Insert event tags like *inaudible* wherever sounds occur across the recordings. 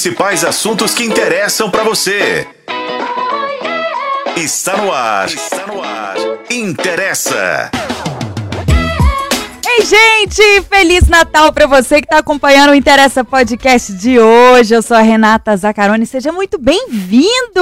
principais assuntos que interessam para você. Está no ar. Está no ar. Interessa. Ei, gente! Feliz Natal para você que está acompanhando o Interessa Podcast de hoje. Eu sou a Renata Zacaroni. Seja muito bem-vindo!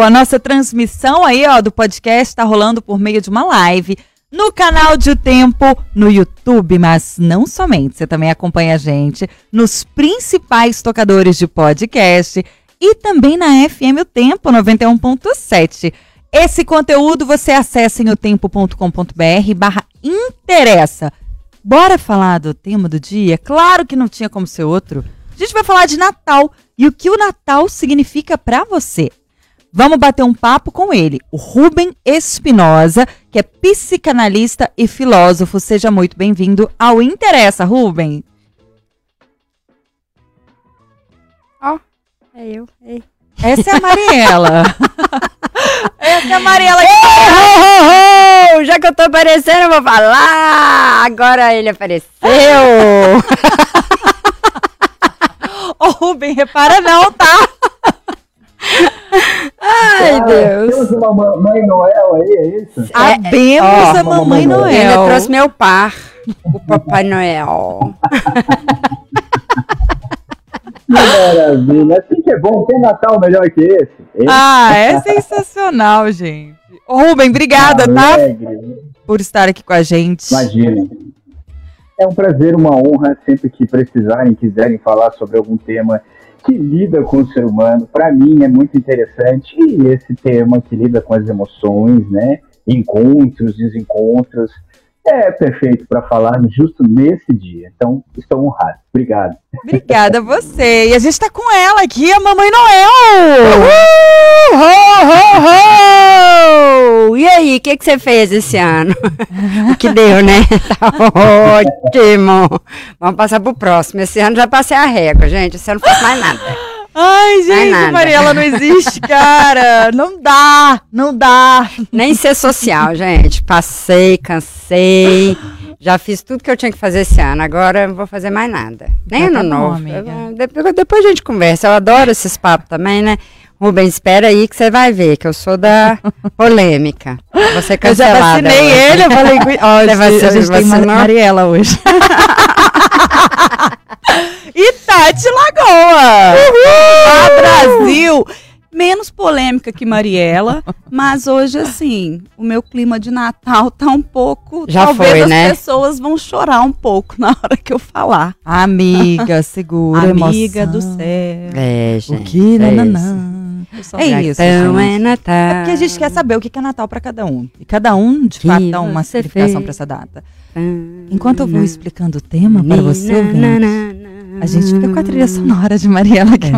A nossa transmissão aí, ó, do podcast está rolando por meio de uma live no canal de Tempo no YouTube, mas não somente, você também acompanha a gente nos principais tocadores de podcast e também na FM O Tempo 91.7. Esse conteúdo você acessa em otempo.com.br barra interessa. Bora falar do tema do dia? Claro que não tinha como ser outro. A gente vai falar de Natal e o que o Natal significa para você. Vamos bater um papo com ele, o Rubem Espinosa, que é psicanalista e filósofo. Seja muito bem-vindo ao Interessa, Rubem. Ó, oh, é eu. Ei. Essa é a Mariela. *laughs* Essa é a Mariela. Que... Oh, oh, oh, já que eu tô aparecendo, eu vou falar. Agora ele apareceu. *laughs* Ô, Rubem, repara não, tá? *laughs* Ai, ah, Deus. Temos uma Mamãe Noel aí, é isso? Sabemos é, a Mamãe Noel. Noel. Eu trouxe meu par, o Papai Noel. *laughs* Que maravilha. Assim que é bom. Tem Natal melhor que esse? esse? Ah, é sensacional, gente. Rubem, obrigada, tá? Por estar aqui com a gente. Imagina. É um prazer, uma honra, sempre que precisarem, quiserem falar sobre algum tema que lida com o ser humano. Para mim é muito interessante e esse tema que lida com as emoções, né? Encontros, desencontros, é perfeito para falar justo nesse dia. Então, estou honrado. Obrigado. Obrigada a você. E a gente está com ela aqui, a Mamãe Noel. Uhul! Ho, ho, ho! E aí, o que, que você fez esse ano? *laughs* o que deu, né? Tá ótimo. Vamos passar pro próximo. Esse ano já passei a régua, gente. Esse ano não fiz mais nada. Ai, gente, Mariela não existe, cara. Não dá, não dá. Nem ser social, gente. Passei, cansei. Já fiz tudo que eu tinha que fazer esse ano. Agora não vou fazer mais nada. Nem ano tá novo. depois, depois a gente conversa. Eu adoro esses papos também, né? Rubens, espera aí que você vai ver que eu sou da polêmica. Você cancelada. Eu já vacinei hoje. ele, eu falei... Ó, oh, a gente tem Mariela hoje. *laughs* e Tati Lagoa. Uhul! A Brasil. Menos polêmica que Mariela, mas hoje, assim, o meu clima de Natal tá um pouco. Já talvez foi, as né? pessoas vão chorar um pouco na hora que eu falar. Amiga, *laughs* segura. Amiga emoção. do céu. É, gente. O que? É, nananã. é isso. Então é Natal. É porque a gente quer saber o que é Natal para cada um. E cada um, de que fato, dá uma significação para essa data. Enquanto eu vou explicando o tema para você, a gente fica com a trilha sonora de Mariela aqui.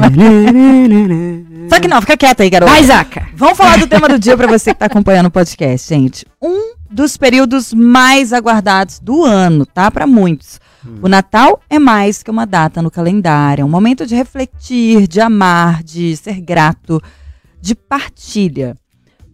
Só que não, fica quieta aí, garota. Vai, Zaca. Vamos falar do tema do dia para você que está acompanhando o podcast, gente. Um dos períodos mais aguardados do ano, tá? Para muitos. O Natal é mais que uma data no calendário, é um momento de refletir, de amar, de ser grato, de partilha.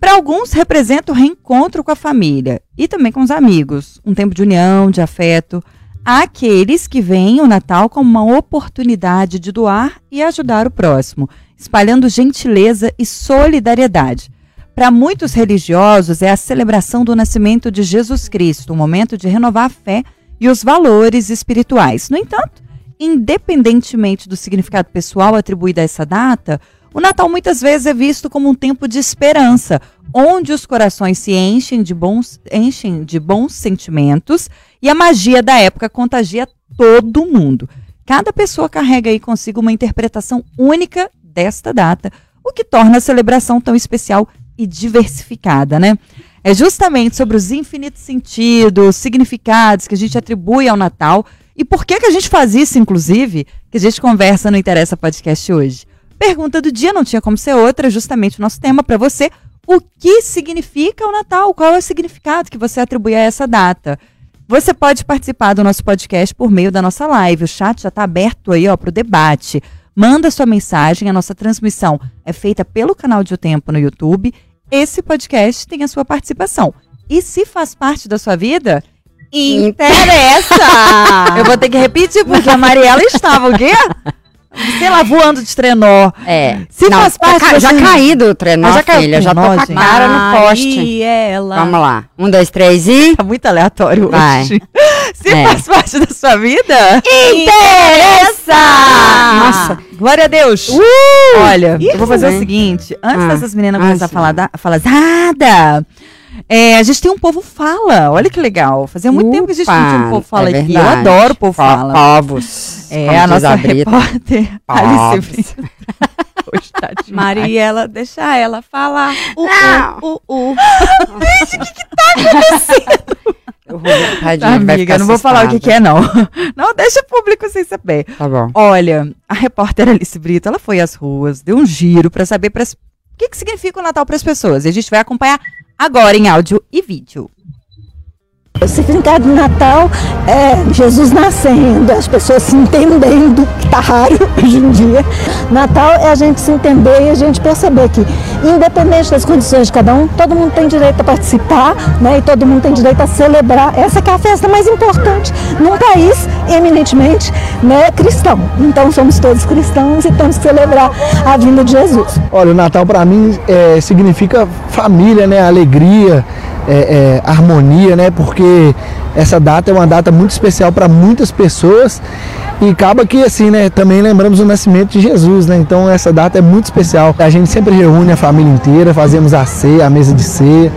Para alguns, representa o reencontro com a família e também com os amigos, um tempo de união, de afeto. Há aqueles que veem o Natal como uma oportunidade de doar e ajudar o próximo, espalhando gentileza e solidariedade. Para muitos religiosos, é a celebração do nascimento de Jesus Cristo, um momento de renovar a fé e os valores espirituais. No entanto, independentemente do significado pessoal atribuído a essa data, o Natal muitas vezes é visto como um tempo de esperança, onde os corações se enchem de bons, enchem de bons sentimentos e a magia da época contagia todo mundo. Cada pessoa carrega aí consigo uma interpretação única desta data, o que torna a celebração tão especial e diversificada, né? É justamente sobre os infinitos sentidos, significados que a gente atribui ao Natal e por que, que a gente faz isso, inclusive, que a gente conversa no Interessa Podcast hoje. Pergunta do dia não tinha como ser outra, justamente o nosso tema para você. O que significa o Natal? Qual é o significado que você atribui a essa data? Você pode participar do nosso podcast por meio da nossa live. O chat já está aberto aí para o debate. Manda sua mensagem. A nossa transmissão é feita pelo canal de O Tempo no YouTube. Esse podcast tem a sua participação. E se faz parte da sua vida, interessa. Eu vou ter que repetir, porque a Mariela estava o quê? Sei lá, voando de trenó. É. Se Não, faz parte ca- já sua- caí do trenó, Ah, já caiu filha. Já tô com a gente? cara no poste. Mariela. Vamos lá. Um, dois, três e... Tá muito aleatório Vai. hoje. Se É. faz parte da sua vida, Interessa! Nossa, glória a Deus. Olha, eu vou fazer o seguinte. Antes Ah. dessas meninas Ah, começar a sim. falar, da, falar nada, é, a gente tem um povo fala. Olha que legal. Fazia muito tempo que a gente não tinha um povo fala é aqui. Eu adoro o povo Po- fala. Povos. É, a nossa repórter, *laughs* Alice. Brito. *laughs* Hoje tá. Mariela, deixa ela falar. Uh, uh, uh, uh. Eu vou tadinha, vai Amiga, eu não vou falar o que, que é, não. *laughs* Não deixa o público sem saber. Tá bom. Olha, a repórter Alice Brito, ela foi às ruas, deu um giro pra saber pras- o que, que significa o Natal para as pessoas. E a gente vai acompanhar agora em áudio e vídeo. O significado do Natal é Jesus nascendo, as pessoas se entendendo, que tá raro *laughs* hoje em dia. Natal é a gente se entender e a gente perceber que, independente das condições de cada um, todo mundo tem direito a participar, né? E todo mundo tem direito a celebrar. Essa é a festa mais importante num país eminentemente né, cristão. Então somos todos cristãos e temos que celebrar a vinda de Jesus. Olha, o Natal para mim é, significa família, né? Alegria, é, é, harmonia, né? Porque essa data é uma data muito especial para muitas pessoas e acaba que assim, né? Também lembramos o nascimento de Jesus, né? Então essa data é muito especial. A gente sempre reúne a família inteira, fazemos a ceia, a mesa de ceia,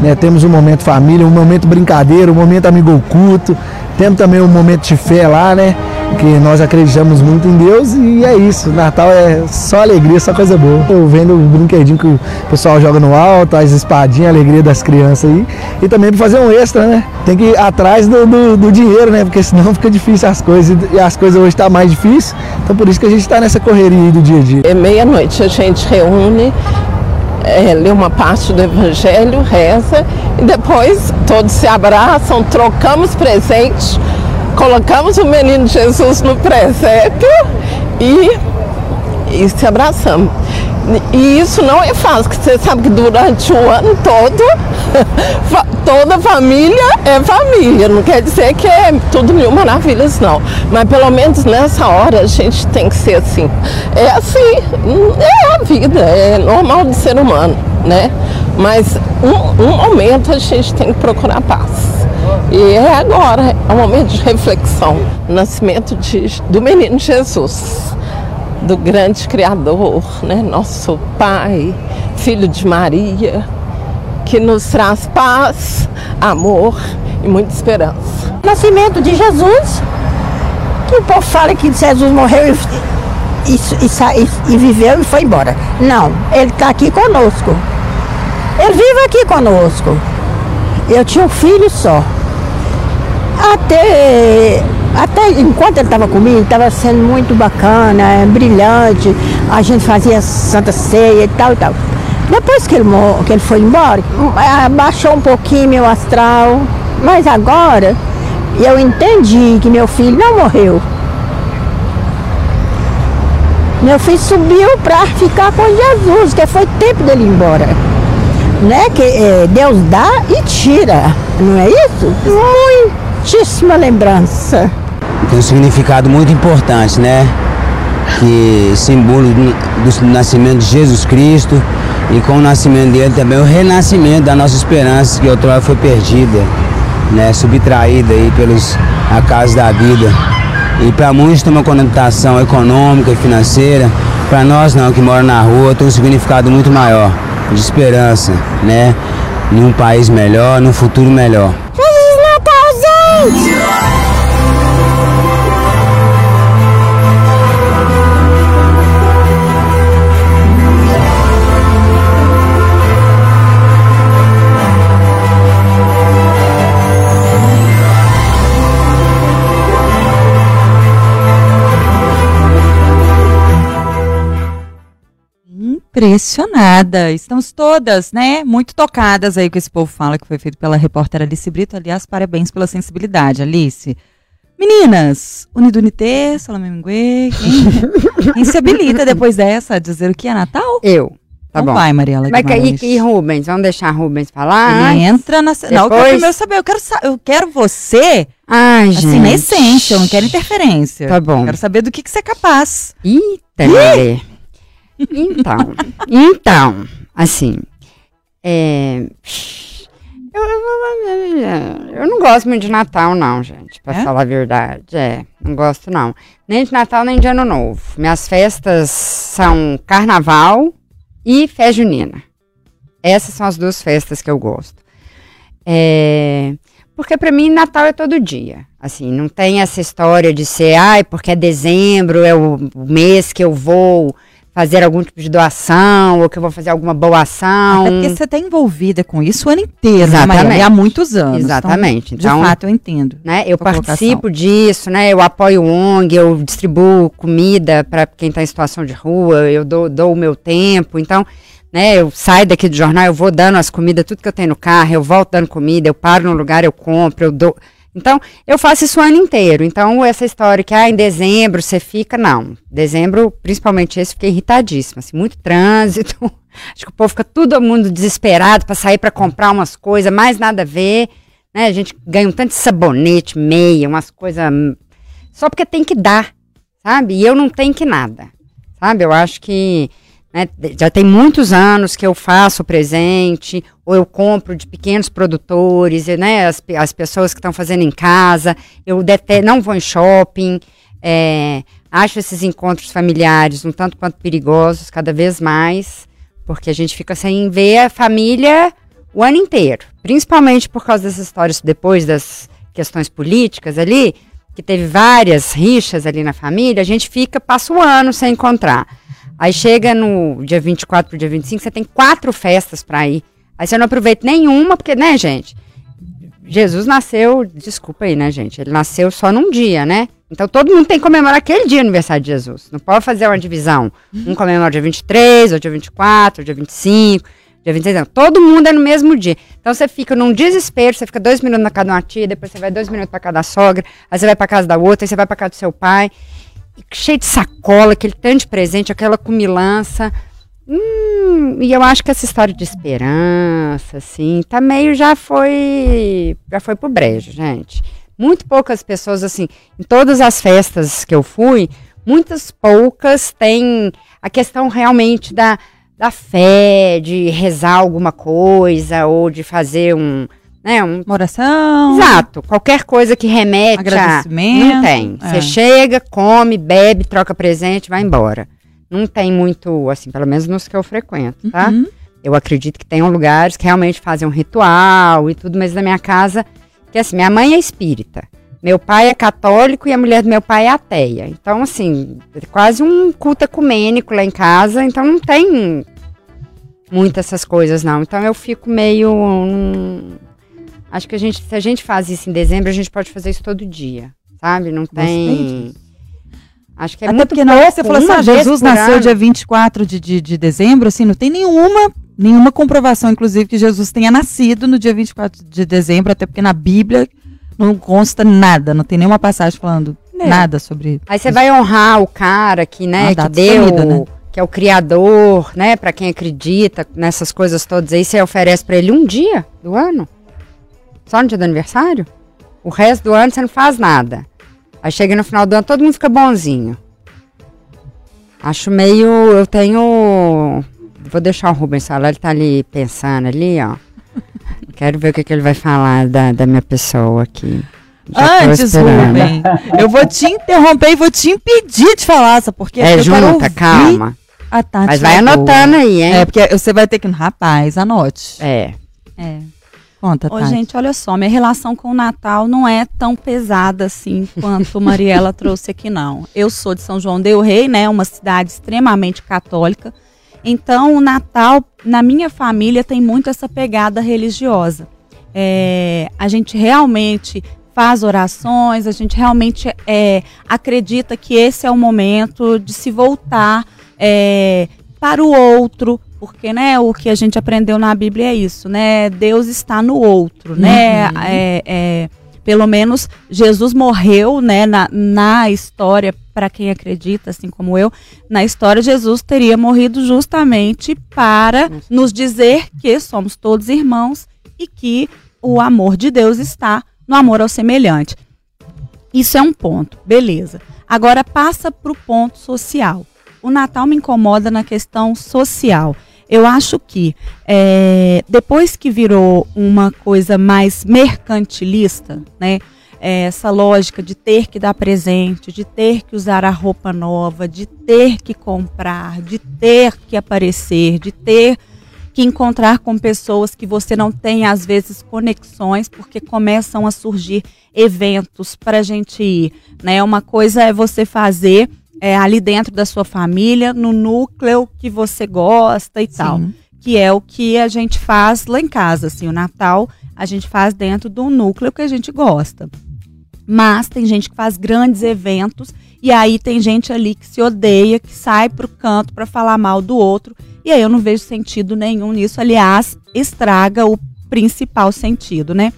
né? Temos um momento família, um momento brincadeira, um momento amigo oculto. Temos também um momento de fé lá, né? Que nós acreditamos muito em Deus e é isso. Natal é só alegria, só coisa boa. Eu vendo o brinquedinho que o pessoal joga no alto, as espadinhas, a alegria das crianças aí. E também para fazer um extra, né? Tem que ir atrás do, do, do dinheiro, né? Porque senão *laughs* fica difícil as coisas. E as coisas hoje tá mais difícil. Então por isso que a gente está nessa correria aí do dia a dia. É meia-noite a gente reúne, é, lê uma parte do Evangelho, reza e depois todos se abraçam, trocamos presentes, colocamos o menino Jesus no presépio e, e se abraçamos. E isso não é fácil, porque você sabe que durante o ano todo, *laughs* toda família é família. Não quer dizer que é tudo mil maravilhas, não. Mas pelo menos nessa hora a gente tem que ser assim. É assim, é a vida, é normal de ser humano, né? Mas um, um momento a gente tem que procurar paz. E é agora, é um momento de reflexão. Nascimento de- do menino Jesus do grande Criador, né? nosso Pai, Filho de Maria, que nos traz paz, amor e muita esperança. nascimento de Jesus, que o povo fala que Jesus morreu e, e, e- e viveu e foi embora. Não, ele está aqui conosco. Ele vive aqui conosco. Eu tinha um filho só. Até, até enquanto ele estava comigo, estava sendo muito bacana, é, brilhante. A gente fazia Santa Ceia e tal e tal. Depois que ele, que ele foi embora, ah, baixou um pouquinho meu astral. Mas agora eu entendi que meu filho não morreu. Meu filho subiu para ficar com Jesus, que foi tempo dele ir embora. Né? Que eh, Deus dá e tira, não é isso? Muitíssima lembrança. tem um significado muito importante, né? Que símbolo do, nascimento de Jesus Cristo e com o nascimento dele também o renascimento da nossa esperança que outrora foi perdida, né? Subtraída aí pelos acasos da vida. E para muitos tem uma conotação econômica e financeira, para nós não, que mora na rua, tem um significado muito maior, de esperança, né? Em um país melhor, num futuro melhor. Feliz Impressionada. Estamos todas, né, muito tocadas aí com esse povo fala que foi feito pela repórter Alice Brito. Aliás, parabéns pela sensibilidade, Alice. Meninas, Unido Unité, Salame Mingue, quem, *laughs* quem se habilita depois dessa a dizer o que é Natal? Eu. Tá então bom. vai, Mariela Mas que- Guimarães. e, e Rubens? Vamos deixar Rubens falar? Ele entra na... Não, eu quero Depois? primeiro saber, eu quero, eu quero você, Ai, gente. assim, na essência, eu não quero interferência. Tá bom. Eu quero saber do que, que você é capaz. Eita, Lelê. Então, então, assim, é, eu, eu- eu não gosto muito de Natal, não, gente, pra É? falar a verdade. É, não gosto, não. Nem de Natal, nem de Ano Novo. Minhas festas são Carnaval e Fé Junina. Essas são as duas festas que eu gosto. É, porque pra mim Natal é todo dia. Assim, não tem essa história de ser, ai, porque é dezembro, é o mês que eu vou fazer algum tipo de doação, ou que eu vou fazer alguma boa ação. Até porque você está envolvida com isso o ano inteiro, né, Exatamente. E há muitos anos. Exatamente. Então, Então, de fato, eu entendo. né, eu Sua colocação. participo disso, né? Eu apoio o ONG, eu distribuo comida para quem está em situação de rua, eu dou, dou o meu tempo. Então, né, eu saio daqui do jornal, eu vou dando as comidas, tudo que eu tenho no carro, eu volto dando comida, eu paro num lugar, eu compro, eu dou. Então, eu faço isso o ano inteiro. Então, essa história que ah, em dezembro você fica, não. Dezembro, principalmente esse, fiquei irritadíssima. Assim, muito trânsito. *laughs* Acho que o povo fica todo mundo desesperado para sair para comprar umas coisas, mais nada a ver. Né? A gente ganha um tanto de sabonete, meia, umas coisas. hum, Só porque tem que dar, sabe? E eu não tenho que nada. Sabe? Eu acho que né, já tem muitos anos que eu faço presente, ou eu compro de pequenos produtores, né, as, as pessoas que estão fazendo em casa, eu não vou em shopping, é, acho esses encontros familiares um tanto quanto perigosos, cada vez mais, porque a gente fica sem ver a família o ano inteiro, principalmente por causa dessas histórias depois das questões políticas ali, que teve várias rixas ali na família, a gente fica, passa o ano sem encontrar. Aí chega no dia 24 pro dia 25, você tem quatro festas para ir. Aí você não aproveita nenhuma, porque, né, gente? Jesus nasceu, desculpa aí, né, gente? Ele nasceu só num dia, né? Então todo mundo tem que comemorar aquele dia aniversário de Jesus. Não pode fazer uma divisão. Um comemora dia 23, ou dia 24, ou dia 25, dia 26. Não. Todo mundo é no mesmo dia. Então você fica num desespero, você fica dois minutos na casa de uma tia, depois você vai dois minutos pra casa da sogra, aí você vai pra casa da outra, aí você vai pra casa do seu pai. Cheio de sacola, aquele tanto de presente, aquela cumilança. Hum, e eu acho que essa história de esperança, assim, tá meio já foi. Já foi pro brejo, gente. Muito poucas pessoas, assim, em todas as festas que eu fui, muitas poucas têm a questão realmente da, da fé, de rezar alguma coisa, ou de fazer um. Né, um Uma oração. Exato. Qualquer coisa que remete a. Agradecimento. Não tem. Você É. chega, come, bebe, troca presente, vai embora. Não tem muito, assim, pelo menos nos que eu frequento, tá? Uhum. Eu acredito que tenham lugares que realmente fazem um ritual e tudo, mas na minha casa, que assim, minha mãe é espírita. Meu pai é católico e a mulher do meu pai é ateia. Então, assim, é quase um culto ecumênico lá em casa, então não tem muitas essas coisas, não. Então eu fico meio. hum, acho que a gente, se a gente faz isso em dezembro, a gente pode fazer isso todo dia, sabe? Não tem. Acho que é Até muito porque na hora você falou assim, ah, Jesus nasceu ano. dia 24 de, de, de dezembro, assim, não tem nenhuma, nenhuma comprovação, inclusive, que Jesus tenha nascido no dia 24 de dezembro, até porque na Bíblia não consta nada, não tem nenhuma passagem falando É. nada sobre Aí você vai honrar o cara que, né, Uma que deu, né? que é o criador, né, Pra quem acredita nessas coisas todas aí, você oferece pra ele um dia do ano? Só no dia do aniversário? O resto do ano você não faz nada. Aí chega no final do ano, todo mundo fica bonzinho. Acho meio, eu tenho, vou deixar o Rubens falar, ele tá ali pensando ali, ó. *laughs* Quero ver o que, que ele vai falar da, da minha pessoa aqui. Já Antes. Rubem, eu vou te interromper e vou te impedir de falar, quê? É Porque quero junta, calma. A Tati Mas vai anotando aí, hein? É, porque você vai ter que. Rapaz, anote. É. É. Conta, Ô, gente, olha só, minha relação com o Natal não é tão pesada assim quanto Mariela *laughs* trouxe aqui, não. Eu sou de São João del Rei, né? Uma cidade extremamente católica. Então, o Natal, na minha família, tem muito essa pegada religiosa. É, a gente realmente faz orações, a gente realmente é, acredita que esse é o momento de se voltar é, para o outro, porque né, o que a gente aprendeu na Bíblia é isso, né? Deus está no outro, né? Uhum. É, é, pelo menos Jesus morreu, né, na, na história, para quem acredita, assim como eu, na história Jesus teria morrido justamente para nos dizer que somos todos irmãos e que o amor de Deus está no amor ao semelhante. Isso é um ponto, beleza. Agora passa para o ponto social. O Natal me incomoda na questão social. Eu acho que é, depois que virou uma coisa mais mercantilista, né? É, essa lógica de ter que dar presente, de ter que usar a roupa nova, de ter que comprar, de ter que aparecer, de ter que encontrar com pessoas que você não tem às vezes conexões, porque começam a surgir eventos para a gente ir, né? Uma coisa é você fazer é, ali dentro da sua família, no núcleo que você gosta e Sim. tal. Que é o que a gente faz lá em casa, assim, o Natal a gente faz dentro do núcleo que a gente gosta. Mas tem gente que faz grandes eventos e aí tem gente ali que se odeia, que sai pro canto para falar mal do outro. E aí eu não vejo sentido nenhum nisso. Aliás, estraga o principal sentido, né?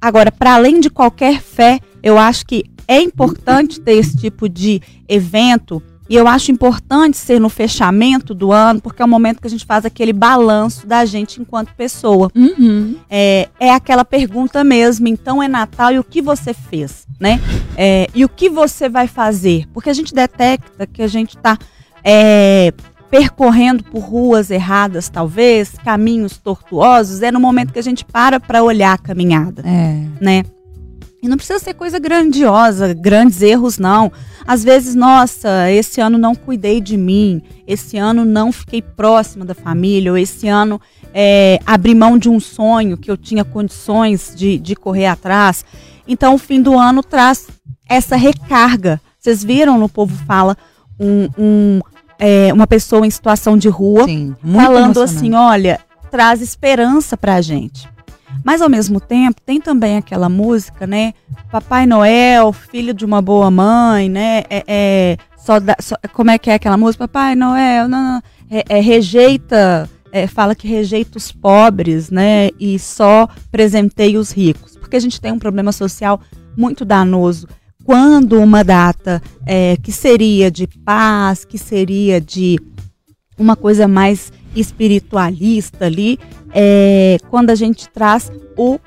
Agora, para além de qualquer fé, eu acho que é importante ter esse tipo de evento e eu acho importante ser no fechamento do ano, porque é o momento que a gente faz aquele balanço da gente enquanto pessoa. Uhum. É, é aquela pergunta mesmo, então é Natal e o que você fez, né? É, e o que você vai fazer? Porque a gente detecta que a gente está é, percorrendo por ruas erradas, talvez, caminhos tortuosos, é no momento que a gente para para olhar a caminhada, é. né? E não precisa ser coisa grandiosa, grandes erros, não. Às vezes, nossa, esse ano não cuidei de mim, esse ano não fiquei próxima da família, ou esse ano é, abri mão de um sonho que eu tinha condições de, de correr atrás. Então, o fim do ano traz essa recarga. Vocês viram no Povo Fala um, um é, uma pessoa em situação de rua Sim, falando assim: olha, traz esperança pra gente. Mas ao mesmo tempo, tem também aquela música, né? Papai Noel, filho de uma boa mãe, né? É, é só, da, só como é que é aquela música? Papai Noel, não, não é, é, rejeita, é, fala que rejeita os pobres, né? E só presenteia os ricos. Porque a gente tem um problema social muito danoso. Quando uma data é, que seria de paz, que seria de uma coisa mais espiritualista ali, é, quando a gente traz o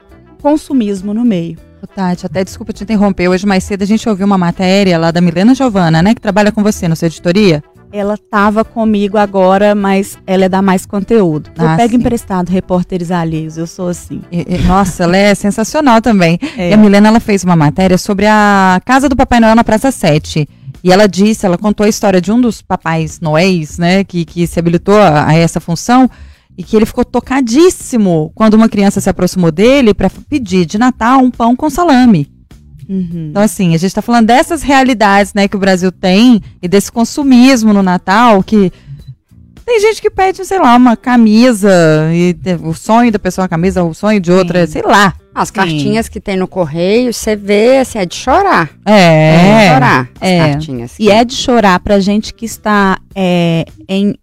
consumismo no meio. Tati, até desculpa te interromper, hoje mais cedo a gente ouviu uma matéria lá da Milena Giovana, né, que trabalha com você na sua editoria. Ela estava comigo agora, mas ela é da mais conteúdo. Ah, eu pego sim. emprestado repórteres alheios, eu sou assim. E, e, nossa, ela é sensacional também. É. E a Milena ela fez uma matéria sobre a casa do Papai Noel na Praça 7. E ela disse, ela contou a história de um dos papais noéis, né, que, que se habilitou a, a essa função e que ele ficou tocadíssimo quando uma criança se aproximou dele para pedir de Natal um pão com salame. Uhum. Então, assim, a gente está falando dessas realidades né, que o Brasil tem e desse consumismo no Natal que. Tem gente que pede, sei lá, uma camisa, e o sonho da pessoa é uma camisa, o sonho de outra, Sim. sei lá. As Sim. cartinhas que tem no correio, você vê, assim, é de chorar. É. É de chorar, as é. cartinhas. E é de chorar pra gente que está é, em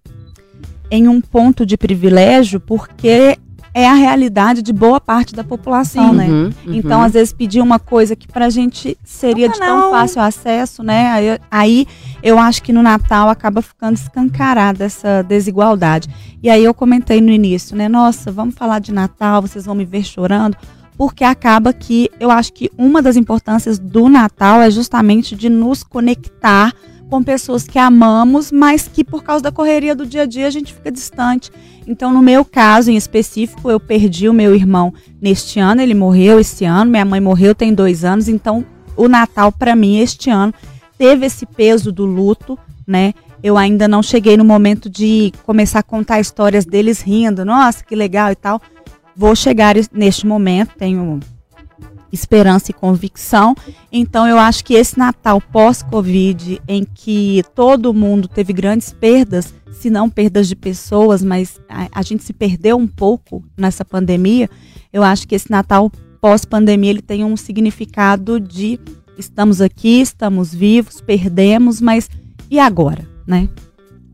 em um ponto de privilégio porque é a realidade de boa parte da população, Sim. né? Uhum, uhum. Então, às vezes, pedir uma coisa que pra gente seria de tão fácil acesso, né? Aí, aí, eu acho que no Natal acaba ficando escancarada essa desigualdade. E aí eu comentei no início, né? Nossa, vamos falar de Natal, vocês vão me ver chorando. Porque acaba que eu acho que uma das importâncias do Natal é justamente de nos conectar com pessoas que amamos, mas que por causa da correria do dia a dia a gente fica distante. Então, no meu caso em específico, eu perdi o meu irmão neste ano, ele morreu esse ano, minha mãe morreu tem dois anos, então o Natal para mim este ano teve esse peso do luto, né? Eu ainda não cheguei no momento de começar a contar histórias deles rindo, nossa, que legal e tal. Vou chegar neste momento, tenho esperança e convicção. Então, eu acho que esse Natal pós-Covid, em que todo mundo teve grandes perdas, se não perdas de pessoas, mas a, a, gente se perdeu um pouco nessa pandemia, eu acho que esse Natal pós-pandemia ele tem um significado de estamos aqui, estamos vivos, perdemos, mas e agora, né?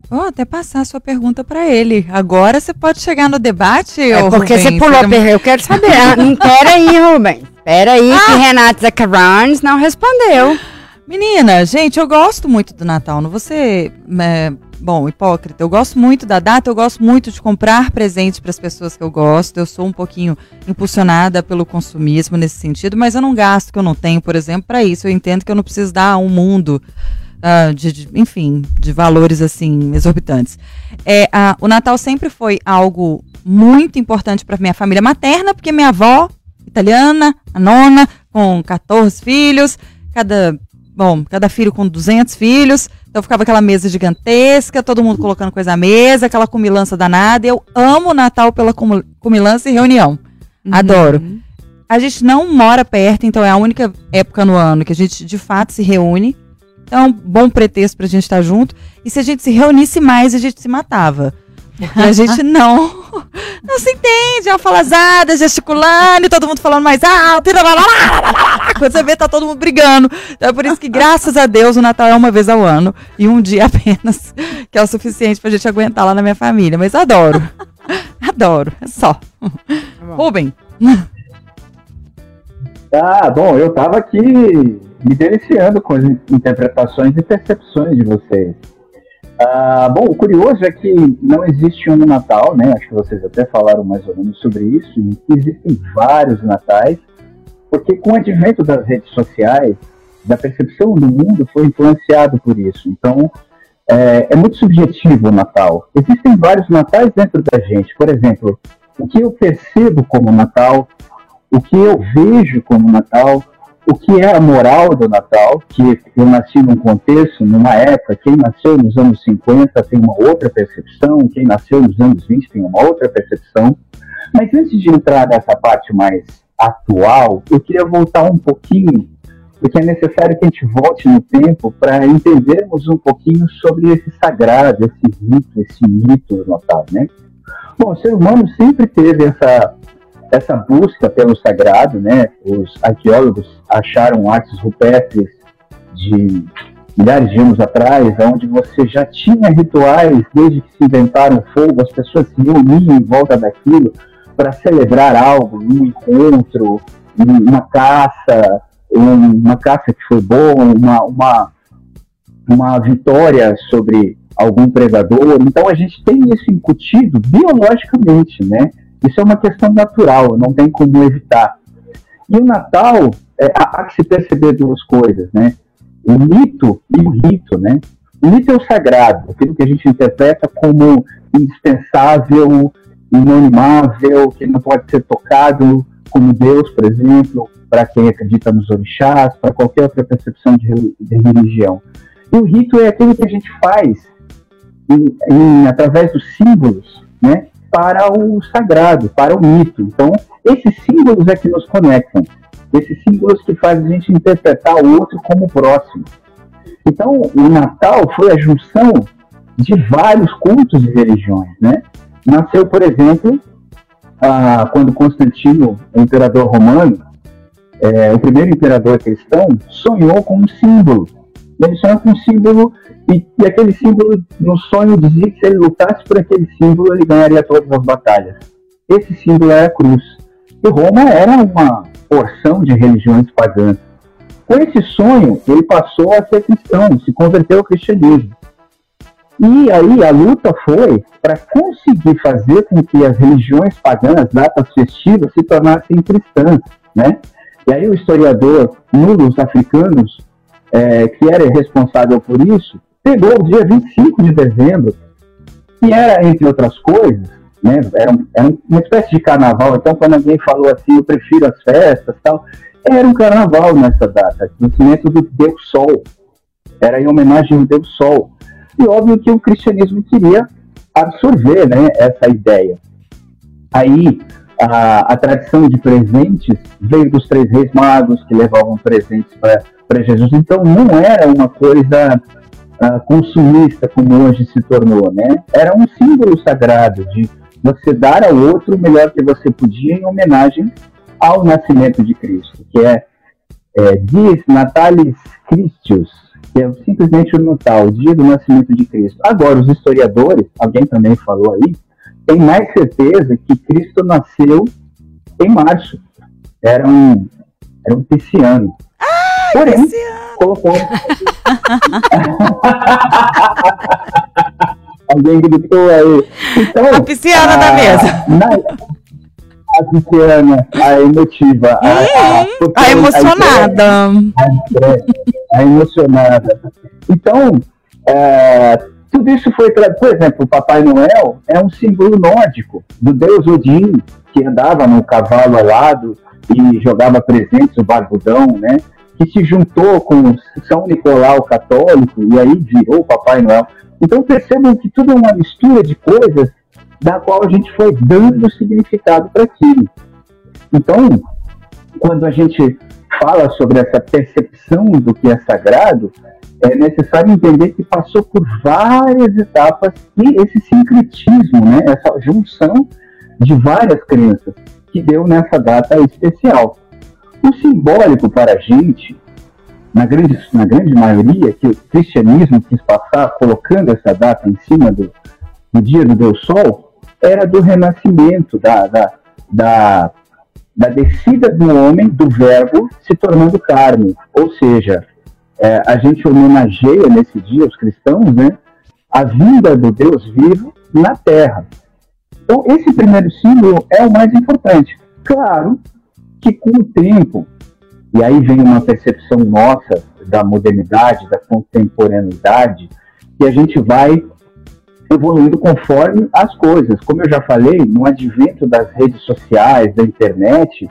Vou até passar a sua pergunta para ele. Agora você pode chegar no debate, É porque Rubens, você pulou, eu quero saber. Não quero aí, Rubens. Espera aí que Renato Zacaranes não respondeu. Menina, gente, eu gosto muito do Natal. Não vou ser, é, bom, hipócrita. Eu gosto muito da data, eu gosto muito de comprar presentes para as pessoas que eu gosto. Eu sou um pouquinho impulsionada pelo consumismo nesse sentido, mas eu não gasto que eu não tenho, por exemplo, para isso. Eu entendo que eu não preciso dar um mundo uh, de, de, enfim, de valores assim exorbitantes. É, o Natal sempre foi algo muito importante para minha família materna, porque minha avó italiana, a nona, com 14 filhos, cada Bom, cada filho com 200 filhos. Então ficava aquela mesa gigantesca, todo mundo colocando coisa à mesa, aquela cumilança danada. Eu amo o Natal pela cumilança e reunião. Uhum. Adoro. A gente não mora perto, então é a única época no ano que a gente de fato se reúne. Então é um bom pretexto pra gente estar junto. E se a gente se reunisse mais, a gente se matava. Porque a gente *laughs* não, não se entende, é uma falazada, gesticulando, e todo mundo falando mais alto, e quando você vê, tá todo mundo brigando. Então é por isso que, graças a Deus, o Natal é uma vez ao ano, e um dia *laughs* apenas, que é o suficiente pra gente aguentar lá na minha família. Mas adoro, *laughs* adoro, é só. Tá Rubem. Ah, bom, eu tava aqui me deliciando com as interpretações e percepções de vocês. Ah, bom, o curioso é que não existe um Natal, né? Acho que vocês até falaram mais ou menos sobre isso. Existem vários Natais, porque com o advento das redes sociais, da percepção do mundo foi influenciado por isso. Então, é, é muito subjetivo o Natal. Existem vários Natais dentro da gente. Por exemplo, o que eu percebo como Natal, o que eu vejo como Natal, o que é a moral do Natal, que eu nasci num contexto, numa época, quem nasceu nos anos 50 tem uma outra percepção, quem nasceu nos anos 20 tem uma outra percepção. Mas antes de entrar nessa parte mais atual, eu queria voltar um pouquinho, porque é necessário que a gente volte no tempo para entendermos um pouquinho sobre esse sagrado, esse rito, esse mito do Natal, né? Bom, o ser humano sempre teve essa essa busca pelo sagrado, né? Os arqueólogos acharam artes rupestres de milhares de anos atrás, onde você já tinha rituais desde que se inventaram fogo, as pessoas se reuniam em volta daquilo para celebrar algo, um encontro, uma caça, uma caça que foi boa, uma, uma, uma vitória sobre algum predador. Então a gente tem isso incutido biologicamente, né? Isso é uma questão natural, não tem como evitar. E o Natal, é, há que se perceber duas coisas, né? O mito e o rito, né? O mito é o sagrado, aquilo que a gente interpreta como indispensável, inanimável, que não pode ser tocado, como Deus, por exemplo, para quem acredita nos orixás, para qualquer outra percepção de, de, religião. E o rito é aquilo que a gente faz em, em, através dos símbolos, né? Para o sagrado, para o mito. Então, esses símbolos é que nos conectam, esses símbolos que fazem a gente interpretar o outro como próximo. Então, o Natal foi a junção de vários cultos e religiões, né? Nasceu, por exemplo, quando Constantino, o imperador romano, é, o primeiro imperador cristão, sonhou com um símbolo. Ele sonhou com um símbolo e, e, aquele símbolo, no sonho, dizia que se ele lutasse por aquele símbolo, ele ganharia todas as batalhas. Esse símbolo era a cruz. E Roma era uma porção de religiões pagãs. Com esse sonho, ele passou a ser cristão, se converteu ao cristianismo. E aí a luta foi para conseguir fazer com que as religiões pagãs, datas festivas, se tornassem cristãs, né? E aí o historiador Nulos Africanos, é, que era responsável por isso, pegou o dia 25 de dezembro, que era, entre outras coisas, né, era, era uma espécie de carnaval. Então, quando alguém falou assim, eu prefiro as festas tal, era um carnaval nessa data, nascimento do Deus Sol. Era em homenagem ao Deus Sol. E óbvio que o cristianismo queria absorver né, essa ideia. Aí, a, a tradição de presentes veio dos três reis magos, que levavam presentes para Jesus. Então, não era uma coisa uh, consumista como hoje se tornou, né? Era um símbolo sagrado de você dar ao outro o melhor que você podia em homenagem ao nascimento de Cristo, que é, é diz Natalis Christus, que é simplesmente o Natal, o dia do nascimento de Cristo. Agora, os historiadores, alguém também falou aí, tem mais certeza que Cristo nasceu em março. Era um, Era um pisciano. Ah, Porém, colocou. *laughs* Alguém gritou aí. Então, A pisciana da mesa. na- a pisciana, a emotiva, a, a, Hum, A emocionada. a, emocionada. Então, é, tudo isso foi. Por exemplo, o Papai Noel é um símbolo nórdico do deus Odin, que andava no cavalo alado e jogava presentes, o barbudão, né? Que se juntou com São Nicolau católico e aí virou Papai Noel. Então percebam que tudo é uma mistura de coisas da qual a gente foi dando significado para aquilo. Então, quando a gente fala sobre essa percepção do que é sagrado, é necessário entender que passou por várias etapas e esse sincretismo, né, essa junção de várias crenças que deu nessa data especial. O simbólico para a gente, na grande, na grande maioria, que o cristianismo quis passar colocando essa data em cima do, do dia do Deus Sol, era do renascimento, da, da, da, da descida do homem, do verbo, se tornando carne. Ou seja, é, a gente homenageia nesse dia, os cristãos, né, a vinda do Deus vivo na terra. Então, esse primeiro símbolo é o mais importante. Claro que com o tempo, e aí vem uma percepção nossa da modernidade, da contemporaneidade, que a gente vai evoluindo conforme as coisas. Como eu já falei, no advento das redes sociais, da internet,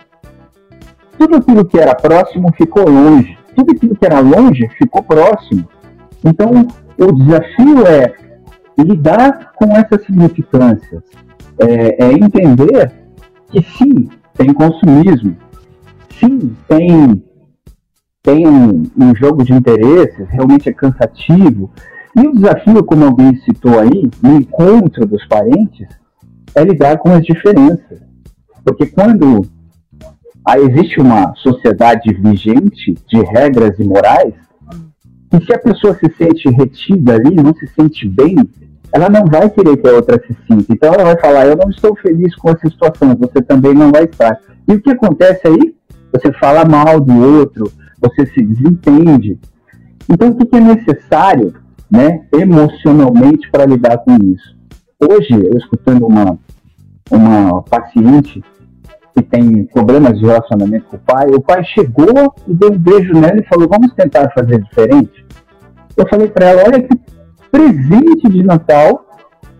tudo aquilo que era próximo ficou longe, tudo aquilo que era longe ficou próximo. Então, o desafio é lidar com essas significâncias, é, é entender que sim, tem consumismo, sim, tem, tem um, um jogo de interesses, realmente é cansativo, e o desafio, como alguém citou aí, no encontro dos parentes, é lidar com as diferenças. Porque quando ah, existe uma sociedade vigente de regras e morais, e se a pessoa se sente retida ali, não se sente bem, ela não vai querer que a outra se sinta. Então ela vai falar, eu não estou feliz com essa situação, você também não vai estar. E o que acontece aí? Você fala mal do outro, você se desentende. Então o que é necessário né, emocionalmente para lidar com isso. Hoje, eu escutando uma, uma paciente que tem problemas de relacionamento com o pai, o pai chegou e deu um beijo nela e falou: Vamos tentar fazer diferente. Eu falei para ela: Olha que presente de Natal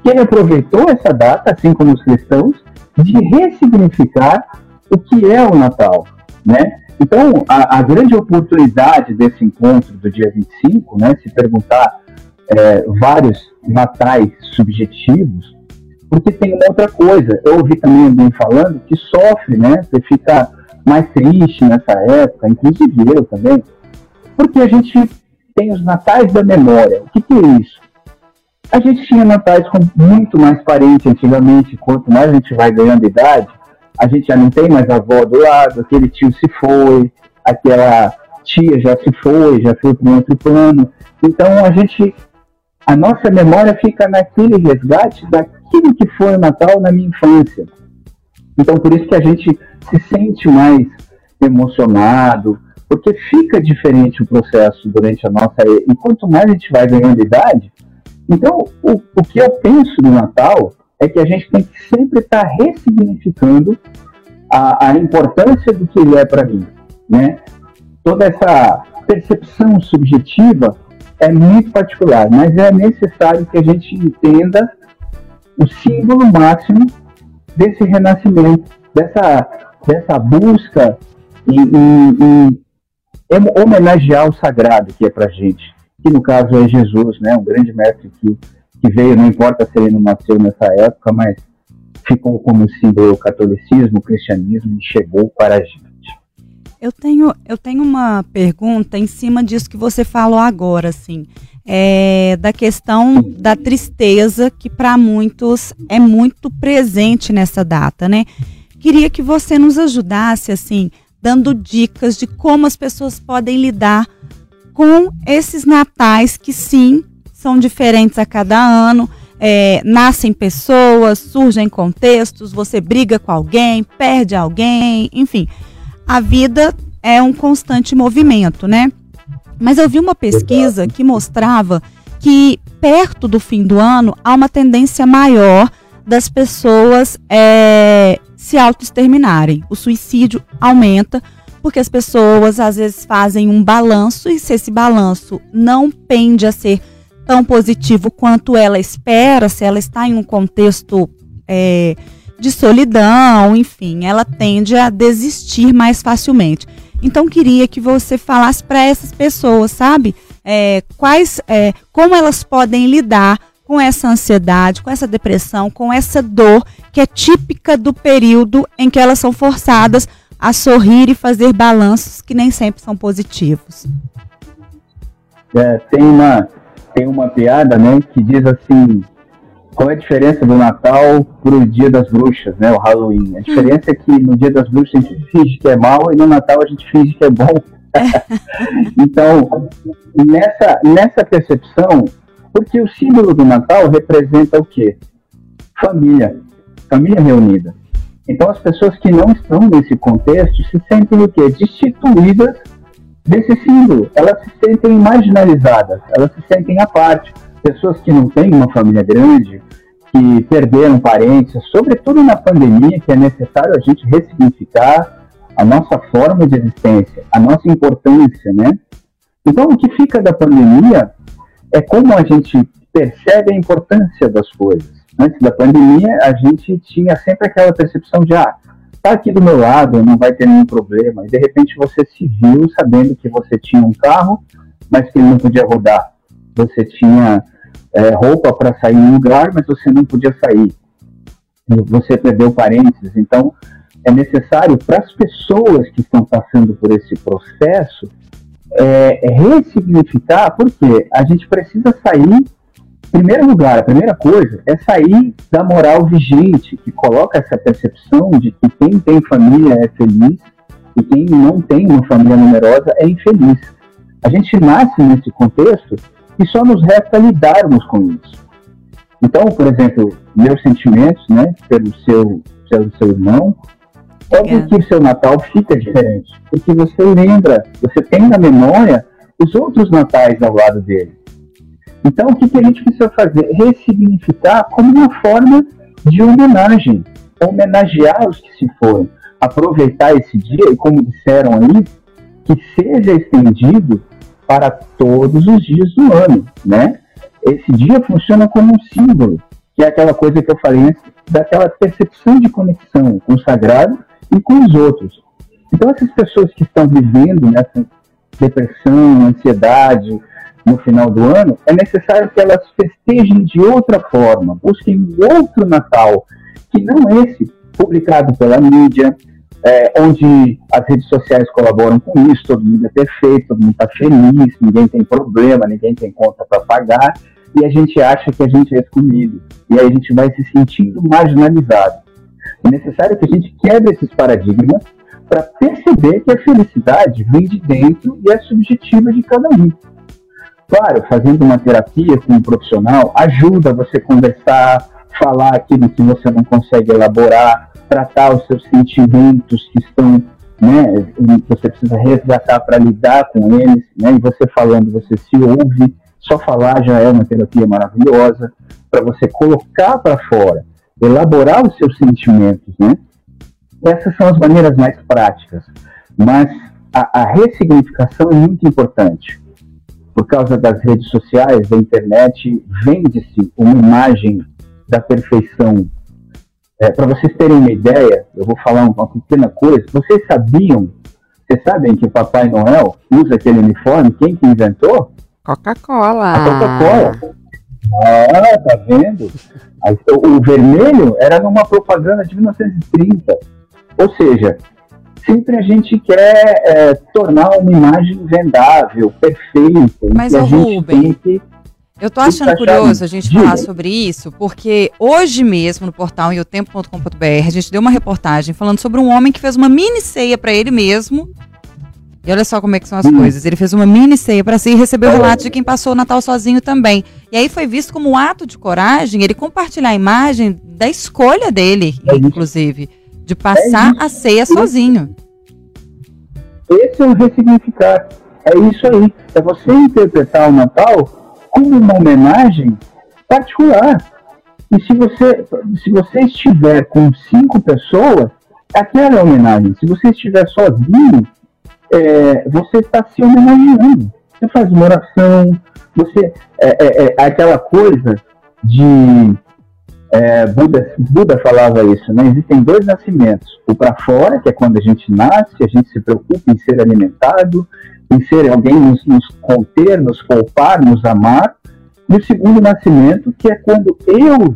que ele aproveitou essa data, assim como os cristãos, de ressignificar o que é o Natal, né? Então, a, a grande oportunidade desse encontro do dia 25, né, se perguntar é, vários natais subjetivos, porque tem uma outra coisa. Eu ouvi também alguém falando que sofre, né? Você fica mais triste nessa época, inclusive eu também, porque a gente tem os natais da memória. O que, que é isso? A gente tinha natais com muito mais parente antigamente, quanto mais a gente vai ganhando idade, a gente já não tem mais avó do lado, aquele tio se foi, aquela tia já se foi, já foi para um outro plano. Então a gente a nossa memória fica naquele resgate daquilo que foi o Natal na minha infância. Então, por isso que a gente se sente mais emocionado, porque fica diferente o processo durante a nossa. E quanto mais a gente vai ganhando idade, então o, o que eu penso do Natal é que a gente tem que sempre estar tá ressignificando a, a importância do que ele é para mim. Né? Toda essa percepção subjetiva é muito particular, mas é necessário que a gente entenda o símbolo máximo desse renascimento, dessa, dessa busca em homenagear o sagrado que é para gente, que no caso é Jesus, né, um grande mestre que, que veio, não importa se ele não nasceu nessa época, mas ficou como símbolo o catolicismo, cristianismo e chegou para a gente. Eu tenho, eu tenho uma pergunta em cima disso que você falou agora, assim, é, da questão da tristeza que para muitos é muito presente nessa data, né? Queria que você nos ajudasse, assim, dando dicas de como as pessoas podem lidar com esses natais que sim são diferentes a cada ano. É, nascem pessoas, surgem contextos, você briga com alguém, perde alguém, enfim a vida é um constante movimento, né? Mas eu vi uma pesquisa que mostrava que perto do fim do ano há uma tendência maior das pessoas é, se autoexterminarem. O suicídio aumenta porque as pessoas às vezes fazem um balanço e se esse balanço não pende a ser tão positivo quanto ela espera, se ela está em um contexto é, de solidão, enfim, ela tende a desistir mais facilmente. Então queria que você falasse para essas pessoas, sabe? É, quais, é, como elas podem lidar com essa ansiedade, com essa depressão, com essa dor que é típica do período em que elas são forçadas a sorrir e fazer balanços que nem sempre são positivos. É, tem uma tem uma piada, né, que diz assim, qual é a diferença do Natal para o Dia das Bruxas, né, o Halloween? A diferença é que no Dia das Bruxas a gente finge que é mal e no Natal a gente finge que é bom. *laughs* então, nessa, nessa percepção, porque o símbolo do Natal representa o quê? Família, família reunida. Então, as pessoas que não estão nesse contexto se sentem o quê? Destituídas desse símbolo. Elas se sentem marginalizadas, elas se sentem à parte. Pessoas que não têm uma família grande, que perderam parentes, sobretudo na pandemia, que é necessário a gente ressignificar a nossa forma de existência, a nossa importância, né? Então, o que fica da pandemia é como a gente percebe a importância das coisas. Antes da pandemia, a gente tinha sempre aquela percepção de, ah, tá aqui do meu lado, não vai ter nenhum problema. E de repente você se viu sabendo que você tinha um carro, mas que ele não podia rodar. Você tinha é, roupa para sair em um lugar, mas você não podia sair. Você perdeu parentes. Então, é necessário para as pessoas que estão passando por esse processo é, ressignificar, porque a gente precisa sair primeiro lugar, a primeira coisa é sair da moral vigente, que coloca essa percepção de que quem tem família é feliz e quem não tem uma família numerosa é infeliz. A gente nasce nesse contexto e só nos resta lidarmos com isso. Então, por exemplo, meus sentimentos, né, pelo seu, pelo seu irmão, óbvio que o seu Natal fica diferente, porque você lembra, você tem na memória os outros natais ao lado dele. Então, o que, que a gente precisa fazer? Ressignificar como uma forma de homenagem, homenagear os que se foram, aproveitar esse dia e, como disseram aí, que seja estendido para todos os dias do ano, né? Esse dia funciona como um símbolo, que é aquela coisa que eu falei antes, daquela percepção de conexão com o sagrado e com os outros. Então, essas pessoas que estão vivendo nessa depressão, ansiedade, no final do ano, é necessário que elas festejem de outra forma, busquem outro Natal, que não esse publicado pela mídia, é, onde as redes sociais colaboram com isso, todo mundo é perfeito, todo mundo está feliz, ninguém tem problema, ninguém tem conta para pagar, e a gente acha que a gente é excluído, e aí a gente vai se sentindo marginalizado. É necessário que a gente quebre esses paradigmas para perceber que a felicidade vem de dentro e é subjetiva de cada um. Claro, fazendo uma terapia com um profissional ajuda você conversar, falar aquilo que você não consegue elaborar, tratar os seus sentimentos que estão, né, você precisa resgatar para lidar com eles, né, e você falando, você se ouve, só falar já é uma terapia maravilhosa, para você colocar para fora, elaborar os seus sentimentos, né. Essas são as maneiras mais práticas, mas a, a ressignificação é muito importante por causa das redes sociais, da internet, vende-se uma imagem da perfeição. É, Para vocês terem uma ideia, eu vou falar uma pequena coisa. Vocês sabiam, vocês sabem que o Papai Noel usa aquele uniforme? Quem que inventou? Coca-Cola. A Coca-Cola. Ah, tá vendo? O vermelho era numa propaganda de 1930. Ou seja, sempre a gente quer é, tornar uma imagem vendável, perfeita. Mas, o Rubem, que, eu tô achando curioso a gente falar sobre isso, porque hoje mesmo no portal iotempo.com.br a gente deu uma reportagem falando sobre um homem que fez uma mini ceia para ele mesmo. E olha só como é que são as coisas. Ele fez uma mini ceia para si e recebeu o relato de quem passou o Natal sozinho também. E aí foi visto como um ato de coragem ele compartilhar a imagem da escolha dele, é inclusive de passar é a ceia sozinho. Esse é o ressignificar. É isso aí. É você interpretar o Natal como uma homenagem particular. E se você, se você estiver com cinco pessoas, aquela é a homenagem. Se você estiver sozinho, é, você está se homenageando. Você faz uma oração, você. É, é, é aquela coisa de. É, Buda, Buda falava isso, né? Existem dois nascimentos. O para fora, que é quando a gente nasce, a gente se preocupa em ser alimentado, em ser alguém nos, nos conter, nos poupar, nos amar. E o segundo nascimento, que é quando eu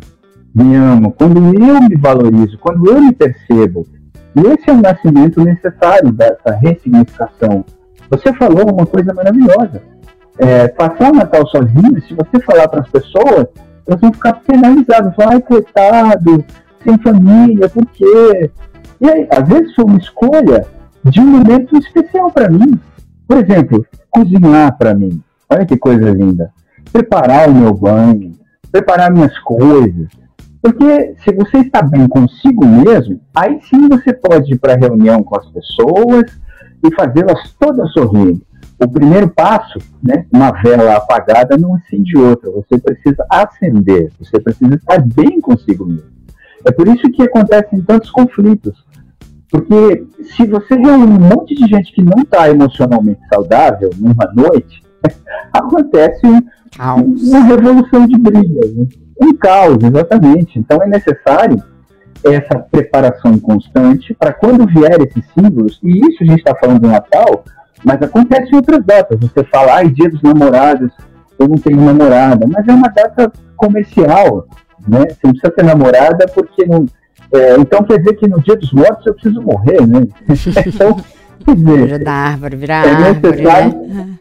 me amo, quando eu me valorizo, quando eu me percebo. E esse é o nascimento necessário dessa ressignificação. Você falou uma coisa maravilhosa. É, passar o Natal sozinho, se você falar para as pessoas, elas vão ficar penalizadas. Falar, ai, coitado, sem família, por quê? E aí, às vezes foi uma escolha de um momento especial para mim. Por exemplo, cozinhar para mim. Olha que coisa linda. Preparar o meu banho, preparar minhas coisas. Porque se você está bem consigo mesmo, aí sim você pode ir para a reunião com as pessoas e fazê-las todas sorrindo. O primeiro passo, né, uma vela apagada não acende outra. Você precisa acender, você precisa estar bem consigo mesmo. É por isso que acontecem tantos conflitos. Porque se você reúne um monte de gente que não está emocionalmente saudável numa noite, *laughs* acontece uma revolução de brigas. Né? Um caos, exatamente. Então é necessário essa preparação constante para quando vier esses símbolos, e isso a gente está falando do Natal, mas acontece em outras datas. Você fala, ai, dia dos namorados, eu não tenho namorada, mas é uma data comercial, né? Você não precisa ter namorada porque não é, então quer dizer que no dia dos mortos eu preciso morrer, né? *laughs* então, quer dizer, árvore, virar é árvore, né?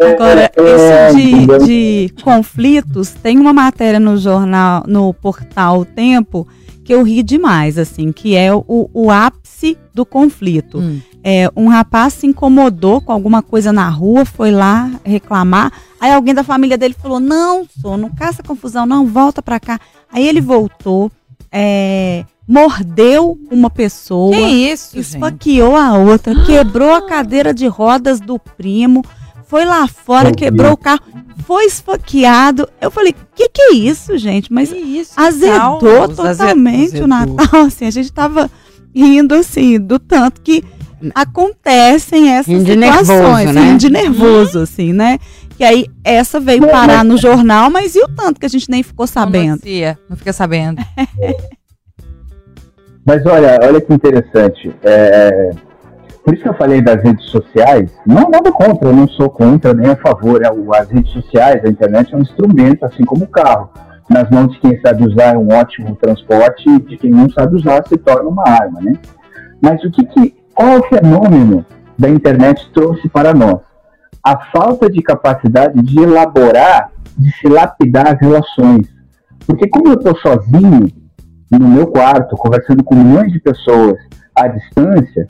É, Agora, é, isso de, de, conflitos, tem uma matéria no jornal, no portal o Tempo, que eu ri demais, assim, que é o, o ápice do conflito. Hum. É, um rapaz se incomodou com alguma coisa na rua, foi lá reclamar. Aí alguém da família dele falou: Não, sou, não caça confusão, não, volta pra cá. Aí ele voltou, é, mordeu uma pessoa, que isso, esfaqueou gente? a outra, quebrou a cadeira de rodas do primo, foi lá fora, quebrou o carro, foi esfaqueado. Eu falei, que que é isso, gente? Mas isso, azedou Deus, totalmente azedou. o Natal, *laughs* assim, a gente tava rindo assim, do tanto que acontecem essas rindo situações, nervoso, né? de nervoso, assim, né? Que aí essa veio parar no jornal, mas e o tanto que a gente nem ficou sabendo? Não fica sabendo. *laughs* Mas olha, olha que interessante. É, por isso que eu falei das redes sociais, não nada contra, eu não sou contra nem a favor. É, as redes sociais, a internet é um instrumento, assim como o carro. Nas mãos de quem sabe usar é um ótimo transporte, e de quem não sabe usar se torna uma arma, né? Mas o que, que qual é o fenômeno da internet trouxe para nós? A falta de capacidade de elaborar, de se lapidar as relações. Porque como eu estou sozinho, no meu quarto, conversando com milhões de pessoas à distância,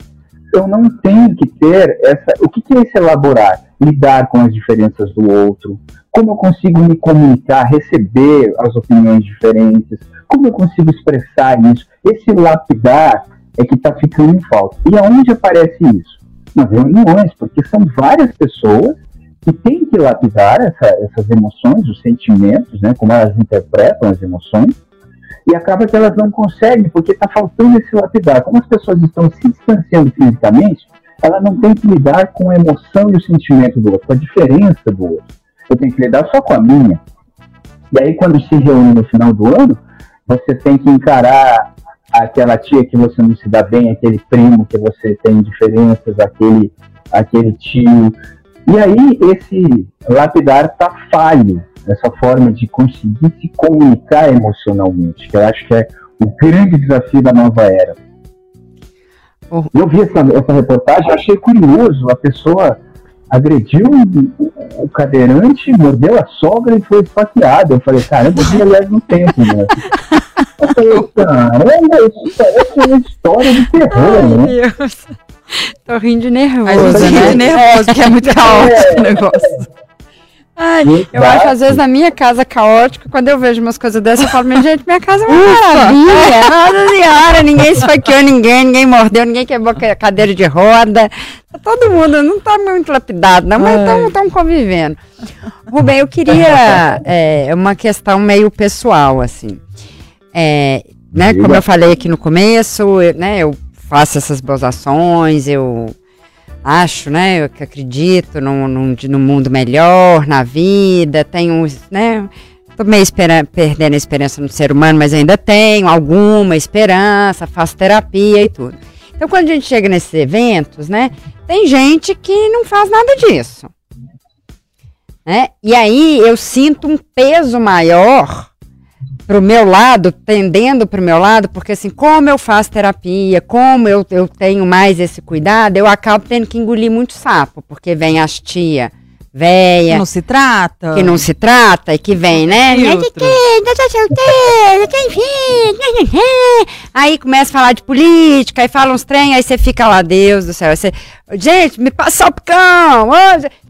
eu não tenho que ter essa. O que, que é esse elaborar? Lidar com as diferenças do outro, como eu consigo me comunicar, receber as opiniões diferentes, como eu consigo expressar isso. Esse lapidar é que está ficando em falta. E aonde aparece isso? Nas reuniões, porque são várias pessoas que têm que lapidar essa, essas emoções, os sentimentos, né, como elas interpretam as emoções, e acaba que elas não conseguem, porque está faltando esse lapidar. Como as pessoas estão se distanciando fisicamente, ela não tem que lidar com a emoção e o sentimento do outro, com a diferença do outro. Eu tenho que lidar só com a minha. E aí, quando se reúne no final do ano, você tem que encarar aquela tia que você não se dá bem, aquele primo que você tem diferenças, aquele, aquele tio. E aí, esse lapidar está falho essa forma de conseguir se comunicar emocionalmente, que eu acho que é o grande desafio da nova era. Oh. Eu vi essa, essa reportagem, achei curioso, a pessoa agrediu o, o cadeirante, mordeu a sogra e foi esfaqueada. Eu falei, caramba, eu viajei no tempo, né? Eu falei, *laughs* caramba, isso parece uma história de terror, Ai, né? Deus. Tô rindo de nervoso. A gente né? de nervoso, que é muito caótico o negócio. Ai, eu acho, às vezes, na minha casa caótica, quando eu vejo umas coisas dessas, eu falo, minha gente, minha casa é uma maravilha. *laughs* Nossa senhora, ninguém esfaqueou ninguém, ninguém mordeu, ninguém quebrou cadeira de roda. Tá todo mundo não tá muito lapidado, não, mas estão convivendo. Rubem, eu queria *laughs* é, uma questão meio pessoal, assim. É, né, como eu falei aqui no começo, eu, né, eu faço essas boas ações, eu acho, né, eu que acredito num, num mundo melhor, na vida, tenho, né, tô meio espera, perdendo a esperança no ser humano, mas ainda tenho alguma esperança, faço terapia e tudo. Então, quando a gente chega nesses eventos, né, tem gente que não faz nada disso. Né? E aí eu sinto um peso maior pro meu lado, tendendo pro meu lado, porque assim, como eu faço terapia, como eu, eu tenho mais esse cuidado, eu acabo tendo que engolir muito sapo, porque vem as tia véia. Que não se trata. Que não se trata e que vem, né? *laughs* Aí começa a falar de política, aí fala uns trem, aí você fica lá, Deus do céu. Você, gente, me passa o picão.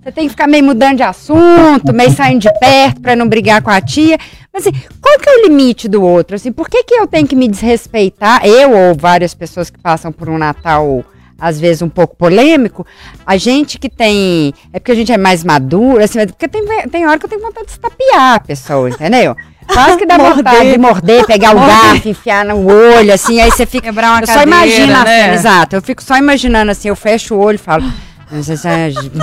Você tem que ficar meio mudando de assunto, meio saindo de perto para não brigar com a tia. Assim, qual que é o limite do outro? Assim, por que, que eu tenho que me desrespeitar? Eu ou várias pessoas que passam por um Natal às vezes um pouco polêmico, a gente que tem. É porque a gente é mais madura, assim, porque tem, tem hora que eu tenho vontade de estapear a pessoa, entendeu? Quase que dá *laughs* morder. vontade de morder, pegar o garfo, enfiar no olho, assim, aí você fica. Quebrar uma eu cadeira, só imagina, né? assim, exato. Eu fico só imaginando assim, eu fecho o olho e falo.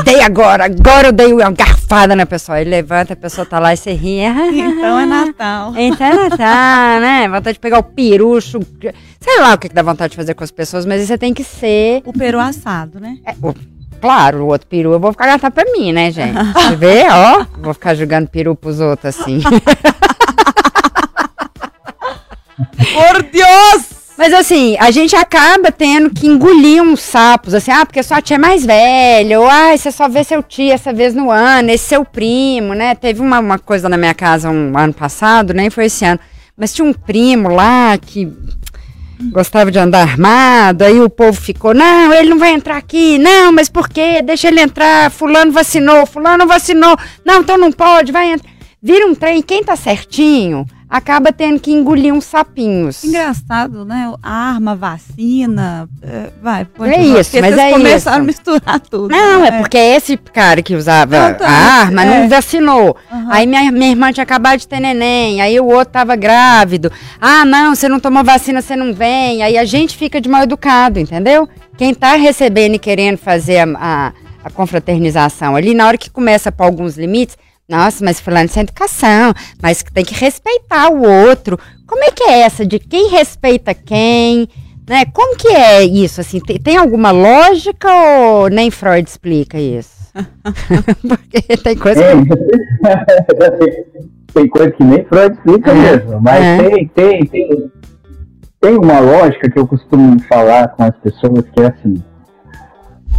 Dei agora, agora eu dei uma garfada na pessoa. Aí levanta, a pessoa tá lá e você ri. *laughs* Então é Natal. *laughs* Então é Natal, né? Vontade de pegar o perucho. Sei lá o que, que dá vontade de fazer com as pessoas, mas você tem que ser. O peru assado, né? É, o, claro, o outro peru eu vou ficar gastando pra mim, né, gente? *laughs* Você vê, ó. Vou ficar jogando peru pros outros assim. Por Deus! Mas assim, a gente acaba tendo que engolir uns sapos, assim, ah, porque sua tia é mais velha, ou ah, você só vê seu tio essa vez no ano, esse seu primo, né? Teve uma, uma coisa na minha casa um ano passado, nem foi esse ano, mas tinha um primo lá que gostava de andar armado, aí o povo ficou, não, ele não vai entrar aqui, não, mas por quê? Deixa ele entrar, fulano vacinou, fulano vacinou, não, então não pode, vai entrar. Vira um trem, quem tá certinho acaba tendo que engolir uns sapinhos. Engraçado, né? Arma, vacina, é, vai, pode É isso, mas é começaram isso. a misturar tudo. Não, né? é porque esse cara que usava tá, a arma é. não vacinou. Aham. Aí minha, minha irmã tinha acabado de ter neném, aí o outro tava grávido. Ah, não, você não tomou vacina, você não vem. Aí a gente fica de mal educado, entendeu? Quem tá recebendo e querendo fazer a, a, a confraternização ali, na hora que começa para alguns limites, nossa, mas fulano sem educação, mas tem que respeitar o outro. Como é que é essa de quem respeita quem? Né? Como que é isso? Assim, tem, tem alguma lógica ou nem Freud explica isso? *laughs* Porque tem coisa que... Tem, *laughs* tem coisa que nem Freud explica É. mesmo, mas É. tem, tem, tem, tem uma lógica que eu costumo falar com as pessoas que é assim,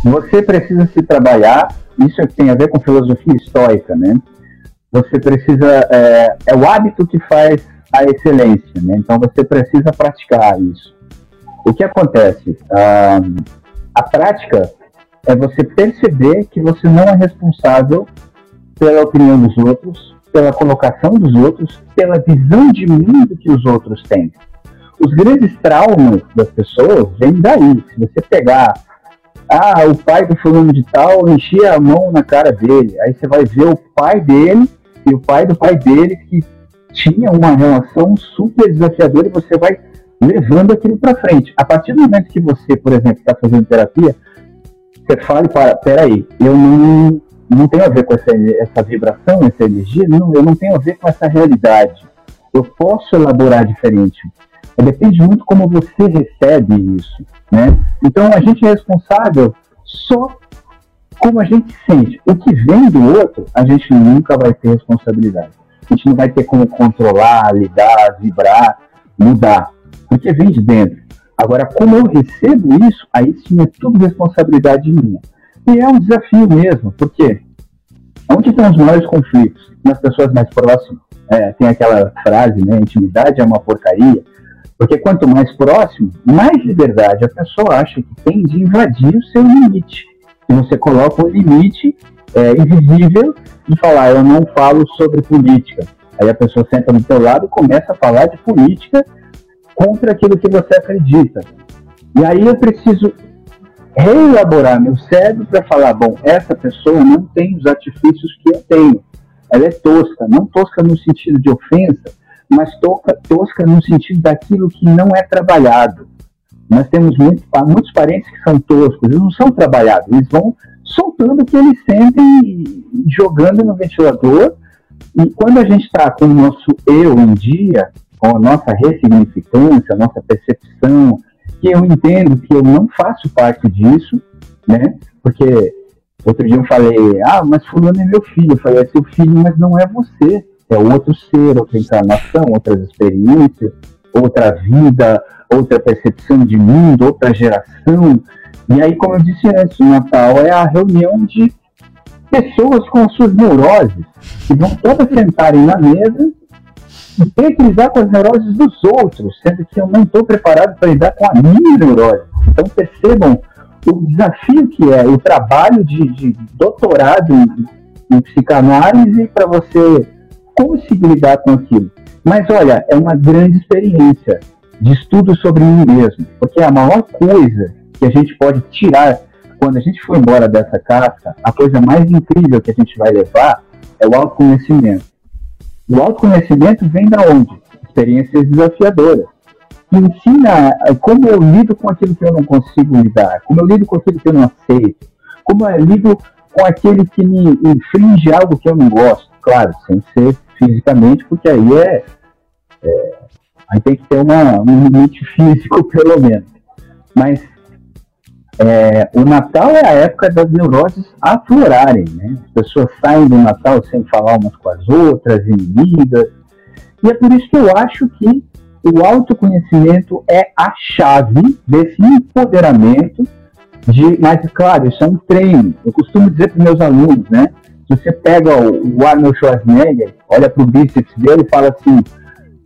você precisa se trabalhar, isso é que tem a ver com filosofia estoica, né? Você precisa, é, é o hábito que faz a excelência, né? Então você precisa praticar isso. O que acontece? Ah, a prática é você perceber que você não é responsável pela opinião dos outros, pela colocação dos outros, pela visão de mundo que os outros têm. Os grandes traumas das pessoas vêm daí. Se você pegar, ah, o pai do fulano de tal enchia a mão na cara dele, aí você vai ver o pai dele e o pai do pai dele que tinha uma relação super desafiadora e você vai levando aquilo para frente. A partir do momento que você, por exemplo, está fazendo terapia, você fala, para, peraí, eu não, não tenho a ver com essa, essa vibração, essa energia, não, eu não tenho a ver com essa realidade. Eu posso elaborar diferente. Depende muito como você recebe isso, né? Então a gente é responsável só como a gente sente. O que vem do outro, a gente nunca vai ter responsabilidade. A gente não vai ter como controlar, lidar, vibrar, mudar, porque vem de dentro. Agora, como eu recebo isso, aí sim é tudo responsabilidade minha. E é um desafio mesmo, porque onde estão os maiores conflitos? Nas pessoas mais próximas. É, tem aquela frase, né? Intimidade é uma porcaria. Porque quanto mais próximo, mais liberdade a pessoa acha que tem de invadir o seu limite. E você coloca um limite é, invisível e falar, eu não falo sobre política. Aí a pessoa senta do teu lado e começa a falar de política contra aquilo que você acredita. E aí eu preciso reelaborar meu cérebro para falar, bom, essa pessoa não tem os artifícios que eu tenho. Ela é tosca, não tosca no sentido de ofensa, mas tosca, tosca no sentido daquilo que não é trabalhado. Nós temos muito, muitos parentes que são toscos, eles não são trabalhados, eles vão soltando o que eles sentem jogando no ventilador. E quando a gente está com o nosso eu em dia, com a nossa ressignificância, a nossa percepção, que eu entendo que eu não faço parte disso, né? Porque outro dia eu falei, ah, mas fulano é meu filho. Eu falei, é seu filho, mas não é você. É outro ser, outra encarnação, outras experiências, outra vida, outra percepção de mundo, outra geração. E aí, como eu disse antes, o Natal é a reunião de pessoas com as suas neuroses, que vão todas sentarem na mesa e ter que lidar com as neuroses dos outros, sendo que eu não estou preparado para lidar com a minha neurose. Então percebam o desafio que é o trabalho de, de doutorado em, em psicanálise para você conseguir lidar com aquilo. Mas olha, é uma grande experiência de estudo sobre mim mesmo, porque a maior coisa que a gente pode tirar quando a gente for embora dessa casca, a coisa mais incrível que a gente vai levar é o autoconhecimento. O autoconhecimento vem da onde? Experiências desafiadoras. Que ensina como eu lido com aquilo que eu não consigo lidar, como eu lido com aquilo que eu não aceito, como eu lido com aquele que me infringe algo que eu não gosto. Claro, sem ser fisicamente, porque aí é, é aí tem que ter uma, um limite *laughs* físico, pelo menos. Mas é, o Natal é a época das neuroses aflorarem, né? As pessoas saem do Natal sem falar umas com as outras, inimigas. E é por isso que eu acho que o autoconhecimento é a chave desse empoderamento de, mas claro, isso é um treino. Eu costumo dizer para meus alunos, né? Se você pega o, Arnold Schwarzenegger, olha para o bíceps dele e fala assim,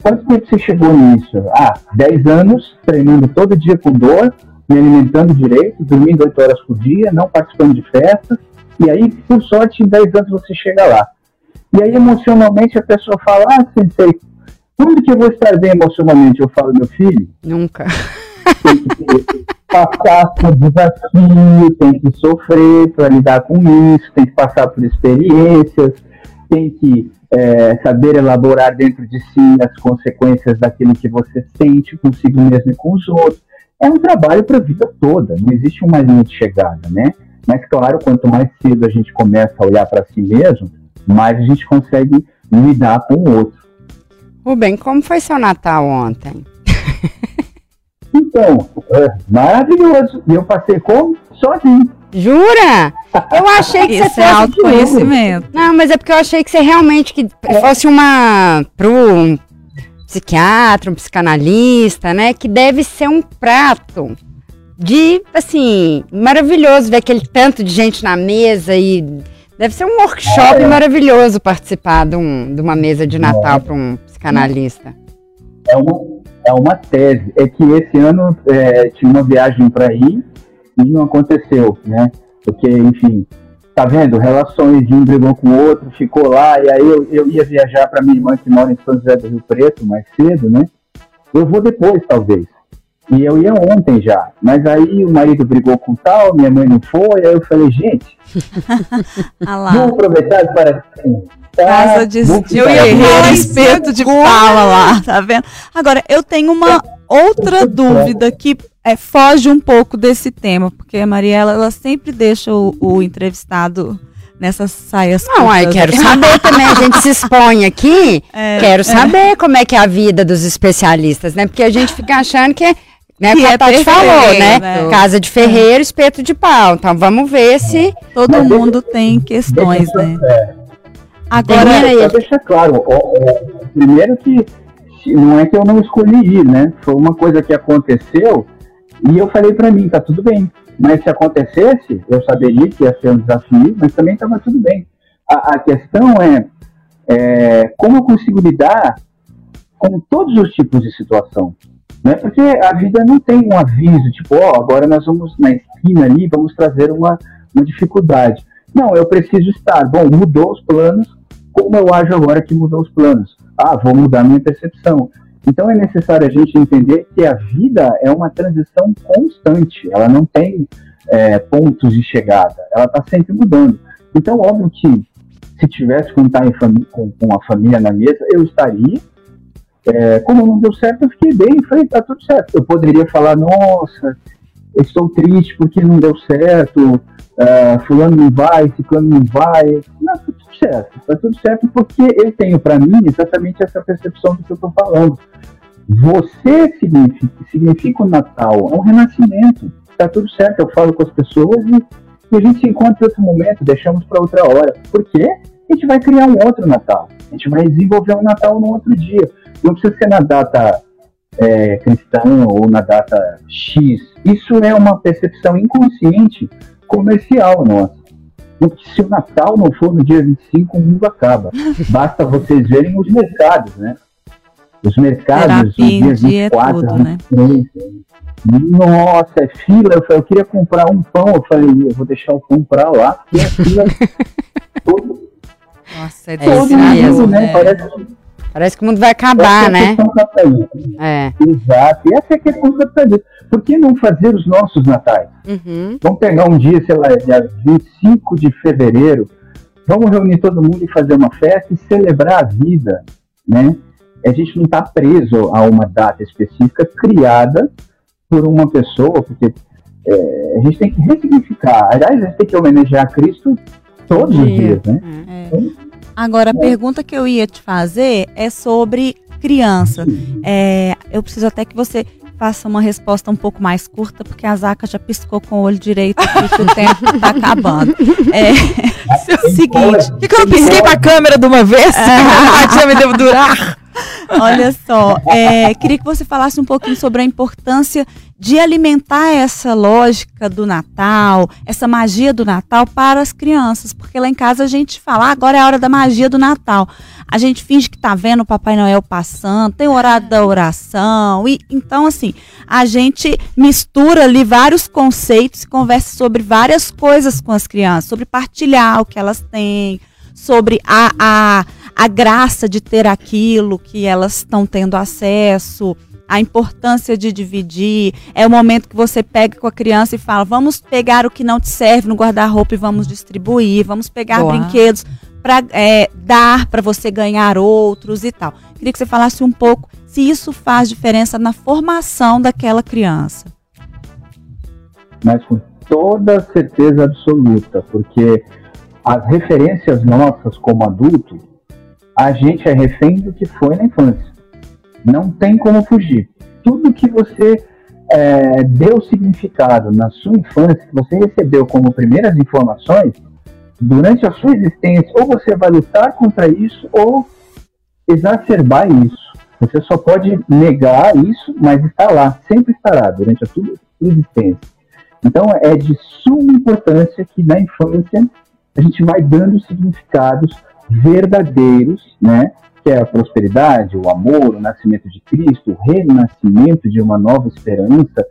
quanto tempo você chegou nisso? Ah, 10 anos, treinando todo dia com dor, me alimentando direito, dormindo 8 horas por dia, não participando de festas, e aí, por sorte, em 10 anos você chega lá. E aí, emocionalmente, a pessoa fala, ah, sensei, quando que eu vou estar bem emocionalmente? Eu falo, meu filho... Nunca. Tem que passar por desafio, tem que sofrer para lidar com isso, tem que passar por experiências, tem que é, saber elaborar dentro de si as consequências daquilo que você sente consigo mesmo e com os outros é um trabalho para a vida toda, não existe uma linha de chegada, né? Mas, claro, quanto mais cedo a gente começa a olhar para si mesmo, mais a gente consegue lidar com o outro. Rubem, como foi seu Natal ontem? *laughs* Então, é maravilhoso. E eu passei como? Sozinho. Jura? Eu achei que Esse você é fosse... autoconhecimento. Não, mas é porque eu achei que você realmente que fosse uma pro um psiquiatra, um psicanalista, né? Que deve ser um prato de, assim, maravilhoso ver aquele tanto de gente na mesa e deve ser um workshop maravilhoso participar de, um, de uma mesa de Natal para um psicanalista. É uma, é uma tese. É que esse ano é, tinha uma viagem para ir e não aconteceu, né? Porque, enfim, tá vendo? Relações de um brigou com o outro, ficou lá, e aí eu, eu ia viajar para minha irmã que mora em São José do Rio Preto mais cedo, né? Eu vou depois, talvez. E eu ia ontem já, mas aí o marido brigou com tal, minha mãe não foi, aí eu falei, gente, *laughs* Ah vamos aproveitar para. Casa de, vou guerreiro, espeto de pala lá, tá vendo? Agora, eu tenho uma outra dúvida que é, foge um pouco desse tema, porque a Mariela, ela sempre deixa o, o entrevistado nessas saias Não, aí curtas. quero saber também, a gente se expõe aqui, *laughs* É, quero saber como é que é a vida dos especialistas, né? Porque a gente fica achando que é, né, Que é a Tati perfeito, falou, né? né? Casa de ferreiro, espeto de pau. Então vamos ver se Todo mundo tem questões, Deixa né? é, Agora. Só deixar claro, ó, ó, primeiro que não é que eu não escolhi ir, né? Foi uma coisa que aconteceu e eu falei pra mim, tá tudo bem. Mas se acontecesse, eu saberia que ia ser um desafio, mas também estava tudo bem. A, a questão é, é como eu consigo lidar com todos os tipos de situação. Né? Porque a vida não tem um aviso, tipo, ó, agora nós vamos na esquina ali, vamos trazer uma, uma dificuldade. Não, eu preciso estar. Bom, mudou os planos, como eu ajo agora que mudou os planos? Ah, vou mudar minha percepção. Então é necessário a gente entender que a vida é uma transição constante, ela não tem é, pontos de chegada, ela está sempre mudando. Então, óbvio que se tivesse com, com, com a família na mesa, eu estaria. É, como não deu certo, eu fiquei bem, falei, tá tudo certo. Eu poderia falar, nossa, estou triste porque não deu certo, uh, fulano não vai, ciclano não vai. Não, tá tudo certo, tá tudo certo porque eu tenho para mim exatamente essa percepção do que eu estou falando. Você significa, significa o Natal, é um renascimento. Tá tudo certo, eu falo com as pessoas e, e a gente se encontra em outro momento, deixamos para outra hora. Por quê? A gente vai criar um outro Natal. A gente vai desenvolver um Natal no outro dia. Não precisa ser na data é, cristã ou na data X. Isso é uma percepção inconsciente comercial nossa. Porque se o Natal não for no dia 25, o mundo acaba. *laughs* Basta vocês verem os mercados, né? Os mercados, Terapia no dia 24, é tudo, né? Nossa, é fila. Eu, falei, eu queria comprar um pão. Eu falei, eu vou deixar o pão pra lá, porque é fila *laughs* todo. Nossa, é todo mesmo, né? né? Parece, Parece que o mundo vai acabar, né? É. Exato. E essa é a questão capitalista. Por que não fazer os nossos natais? Uhum. Vamos pegar um dia, sei lá, dia 25 de fevereiro, vamos reunir todo mundo e fazer uma festa e celebrar a vida, né? A gente não está preso a uma data específica criada por uma pessoa, porque é, a gente tem que ressignificar. Aliás, a gente tem que homenagear Cristo todos os dias, né? É. Então, Agora, a é. pergunta que eu ia te fazer é sobre criança. É, eu preciso até que você faça uma resposta um pouco mais curta, porque a Zaca já piscou com o olho direito *laughs* aqui que o tempo tá acabando. É, é *laughs* o *laughs* seguinte. Por que, eu pisquei pra câmera de uma vez? Ah, tinha me devo durar. *laughs* Olha só, é, queria que você falasse um pouquinho sobre a importância de alimentar essa lógica do Natal, essa magia do Natal para as crianças, porque lá em casa a gente fala, ah, agora é a hora da magia do Natal. A gente finge que tá vendo o Papai Noel passando, tem o horário da oração, e então assim, a gente mistura ali vários conceitos e conversa sobre várias coisas com as crianças, sobre partilhar o que elas têm, sobre a, a, a graça de ter aquilo que elas estão tendo acesso, a importância de dividir. É o momento que você pega com a criança e fala: vamos pegar o que não te serve no guarda-roupa e vamos distribuir, vamos pegar Boa. brinquedos para é, dar para você ganhar outros e tal. Queria que você falasse um pouco se isso faz diferença na formação daquela criança. Mas com toda certeza absoluta, porque as referências nossas como adulto, a gente é refém do que foi na infância. Não tem como fugir. Tudo que você é, deu significado na sua infância, que você recebeu como primeiras informações, durante a sua existência, ou você vai lutar contra isso ou exacerbar isso. Você só pode negar isso, mas está lá, sempre estará, durante a sua existência. Então é de suma importância que na infância a gente vai dando significados verdadeiros, né? Que é a prosperidade, o amor, o nascimento de Cristo, o renascimento de uma nova esperança.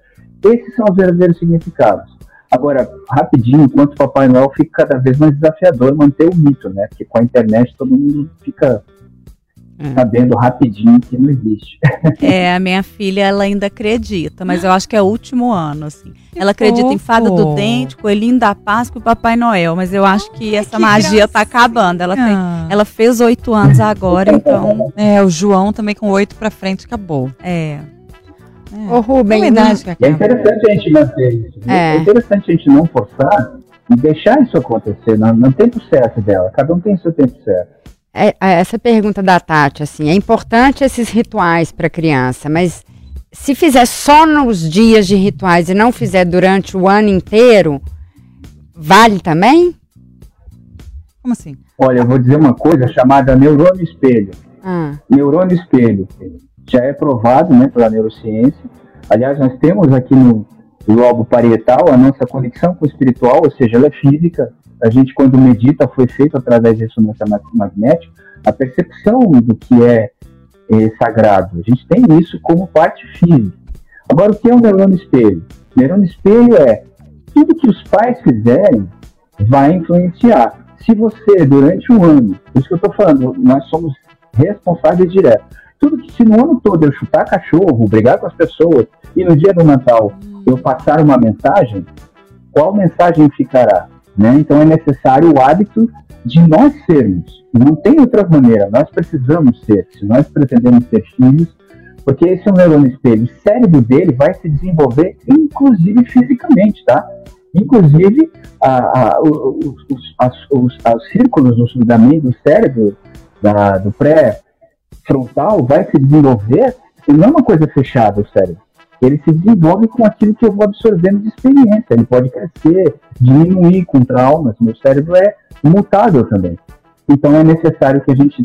Esses são os verdadeiros significados. Agora, rapidinho, enquanto Papai Noel fica cada vez mais desafiador manter o mito, né? Porque com a internet todo mundo fica é. sabendo rapidinho que não existe. *laughs* É, a minha filha, ela ainda acredita, mas eu acho que é o último ano, assim. Que ela acredita fofo. em fada do dente, coelhinho da Páscoa e Papai Noel, mas eu acho que essa que magia tá acabando. Ela, tem, ah. ela fez oito anos agora, então... É, o João também com oito pra frente acabou. É. É. Ô, Rubem, é, é interessante a gente manter isso. É. é interessante a gente não forçar e deixar isso acontecer no, no tempo certo dela. Cada um tem seu tempo certo. É, é, essa pergunta da Tati, assim, é importante esses rituais para criança, mas se fizer só nos dias de rituais e não fizer durante o ano inteiro, vale também? Como assim? Olha, eu vou dizer uma coisa chamada neurônio espelho. Ah. Neurônio espelho já é provado, né, pela neurociência. Aliás, nós temos aqui no lobo parietal a nossa conexão com o espiritual, ou seja, ela é física, a gente quando medita foi feito através de ressonância magnética, a percepção do que é, é, sagrado. A gente tem isso como parte física. Agora, o que é um neurônio espelho? neurônio espelho é tudo que os pais fizerem, vai influenciar. Se você, durante um ano, por isso que eu estou falando, nós somos responsáveis diretos. Tudo que se no ano todo eu chutar cachorro, brigar com as pessoas, e no dia do Natal eu passar uma mensagem, qual mensagem ficará? Né? Então é necessário o hábito de nós sermos. Não tem outra maneira, nós precisamos ser. Se nós pretendemos ser filhos, porque esse é o neurônio espelho, o cérebro dele vai se desenvolver, inclusive fisicamente, tá? Inclusive, a, a, os, os, as, os, os círculos do, da do cérebro, da, do pré-frontal, vai se desenvolver, e não é uma coisa fechada o cérebro. Ele se desenvolve com aquilo que eu vou absorvendo de experiência. Ele pode crescer, diminuir com traumas. Meu cérebro é mutável também. Então é necessário que a gente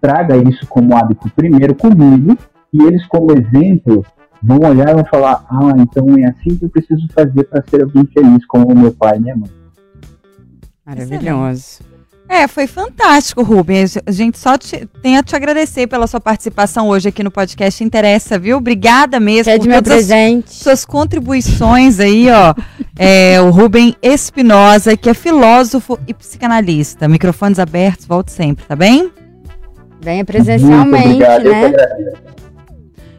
traga isso como hábito primeiro comigo e eles como exemplo vão olhar e vão falar, ah, então é assim que eu preciso fazer para ser alguém feliz como meu pai e minha mãe. Maravilhoso. É, foi fantástico, Rubens. A gente só te, tem a te agradecer pela sua participação hoje aqui no podcast Interessa, viu? Obrigada mesmo Quer por meu presente. suas contribuições aí, ó. é, o Rubem Espinosa, que é filósofo e psicanalista. Microfones abertos, volte sempre, tá bem? Venha presencialmente, né?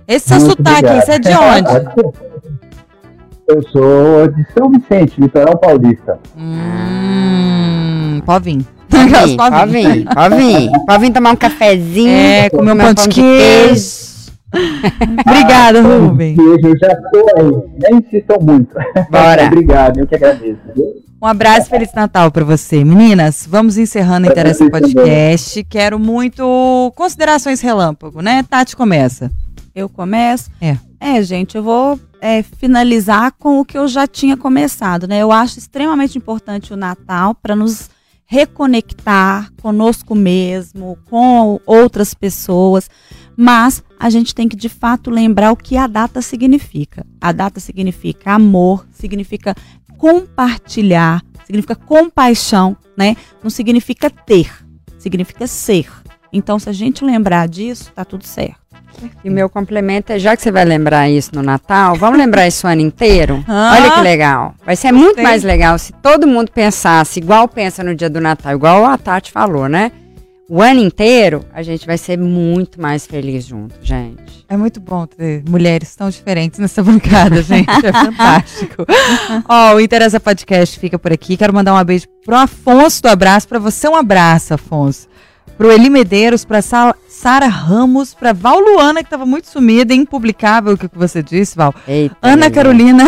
Esse seu sotaque, esse é de onde? *laughs* Eu sou de São Vicente, litoral paulista. Hum, pode vir. Pode vir, pode vir, pode vir. Pode vir tomar um cafezinho. É, comer um pão de queijo. *laughs* Obrigada, Rubem. Eu já tô aí. Nem insistam muito. Bora. *laughs* Obrigado, eu que agradeço. Um abraço, Feliz Natal para você. Meninas, vamos encerrando o Interessa Podcast. Quero muito considerações relâmpago, né? Tati, começa. Eu começo? É. É, gente, eu vou é, finalizar com o que eu já tinha começado, né? Eu acho extremamente importante o Natal para nos reconectar conosco mesmo, com outras pessoas, mas a gente tem que de fato lembrar o que a data significa. A data significa amor, significa compartilhar, significa compaixão, né? Não significa ter, significa ser. Então, se a gente lembrar disso, tá tudo certo. E meu complemento é, já que você vai lembrar isso no Natal, vamos lembrar isso o ano inteiro? Ah, Olha que legal. Vai ser muito mais legal se todo mundo pensasse igual pensa no dia do Natal, igual a Tati falou, né? O ano inteiro, a gente vai ser muito mais feliz junto, gente. É muito bom ter mulheres tão diferentes nessa bancada, gente. É fantástico. *laughs* Ó, oh, o Interessa Podcast fica por aqui. Quero mandar um beijo pro Afonso do Abraço. Para você, um abraço, Afonso para o Eli Medeiros, pra Sara Ramos, para Val Luana, que estava muito sumida, impublicável o que você disse, Val. Eita, Ana Carolina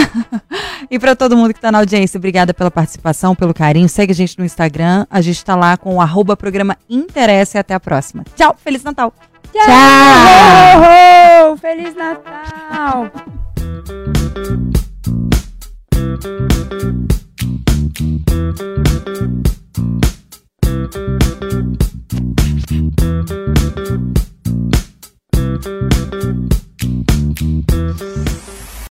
*laughs* e para todo mundo que está na audiência, obrigada pela participação, pelo carinho. Segue a gente no Instagram, a gente está lá com o arroba programa Interesse e até a próxima. Tchau, Feliz Natal! Tchau! Tchau. Feliz Natal!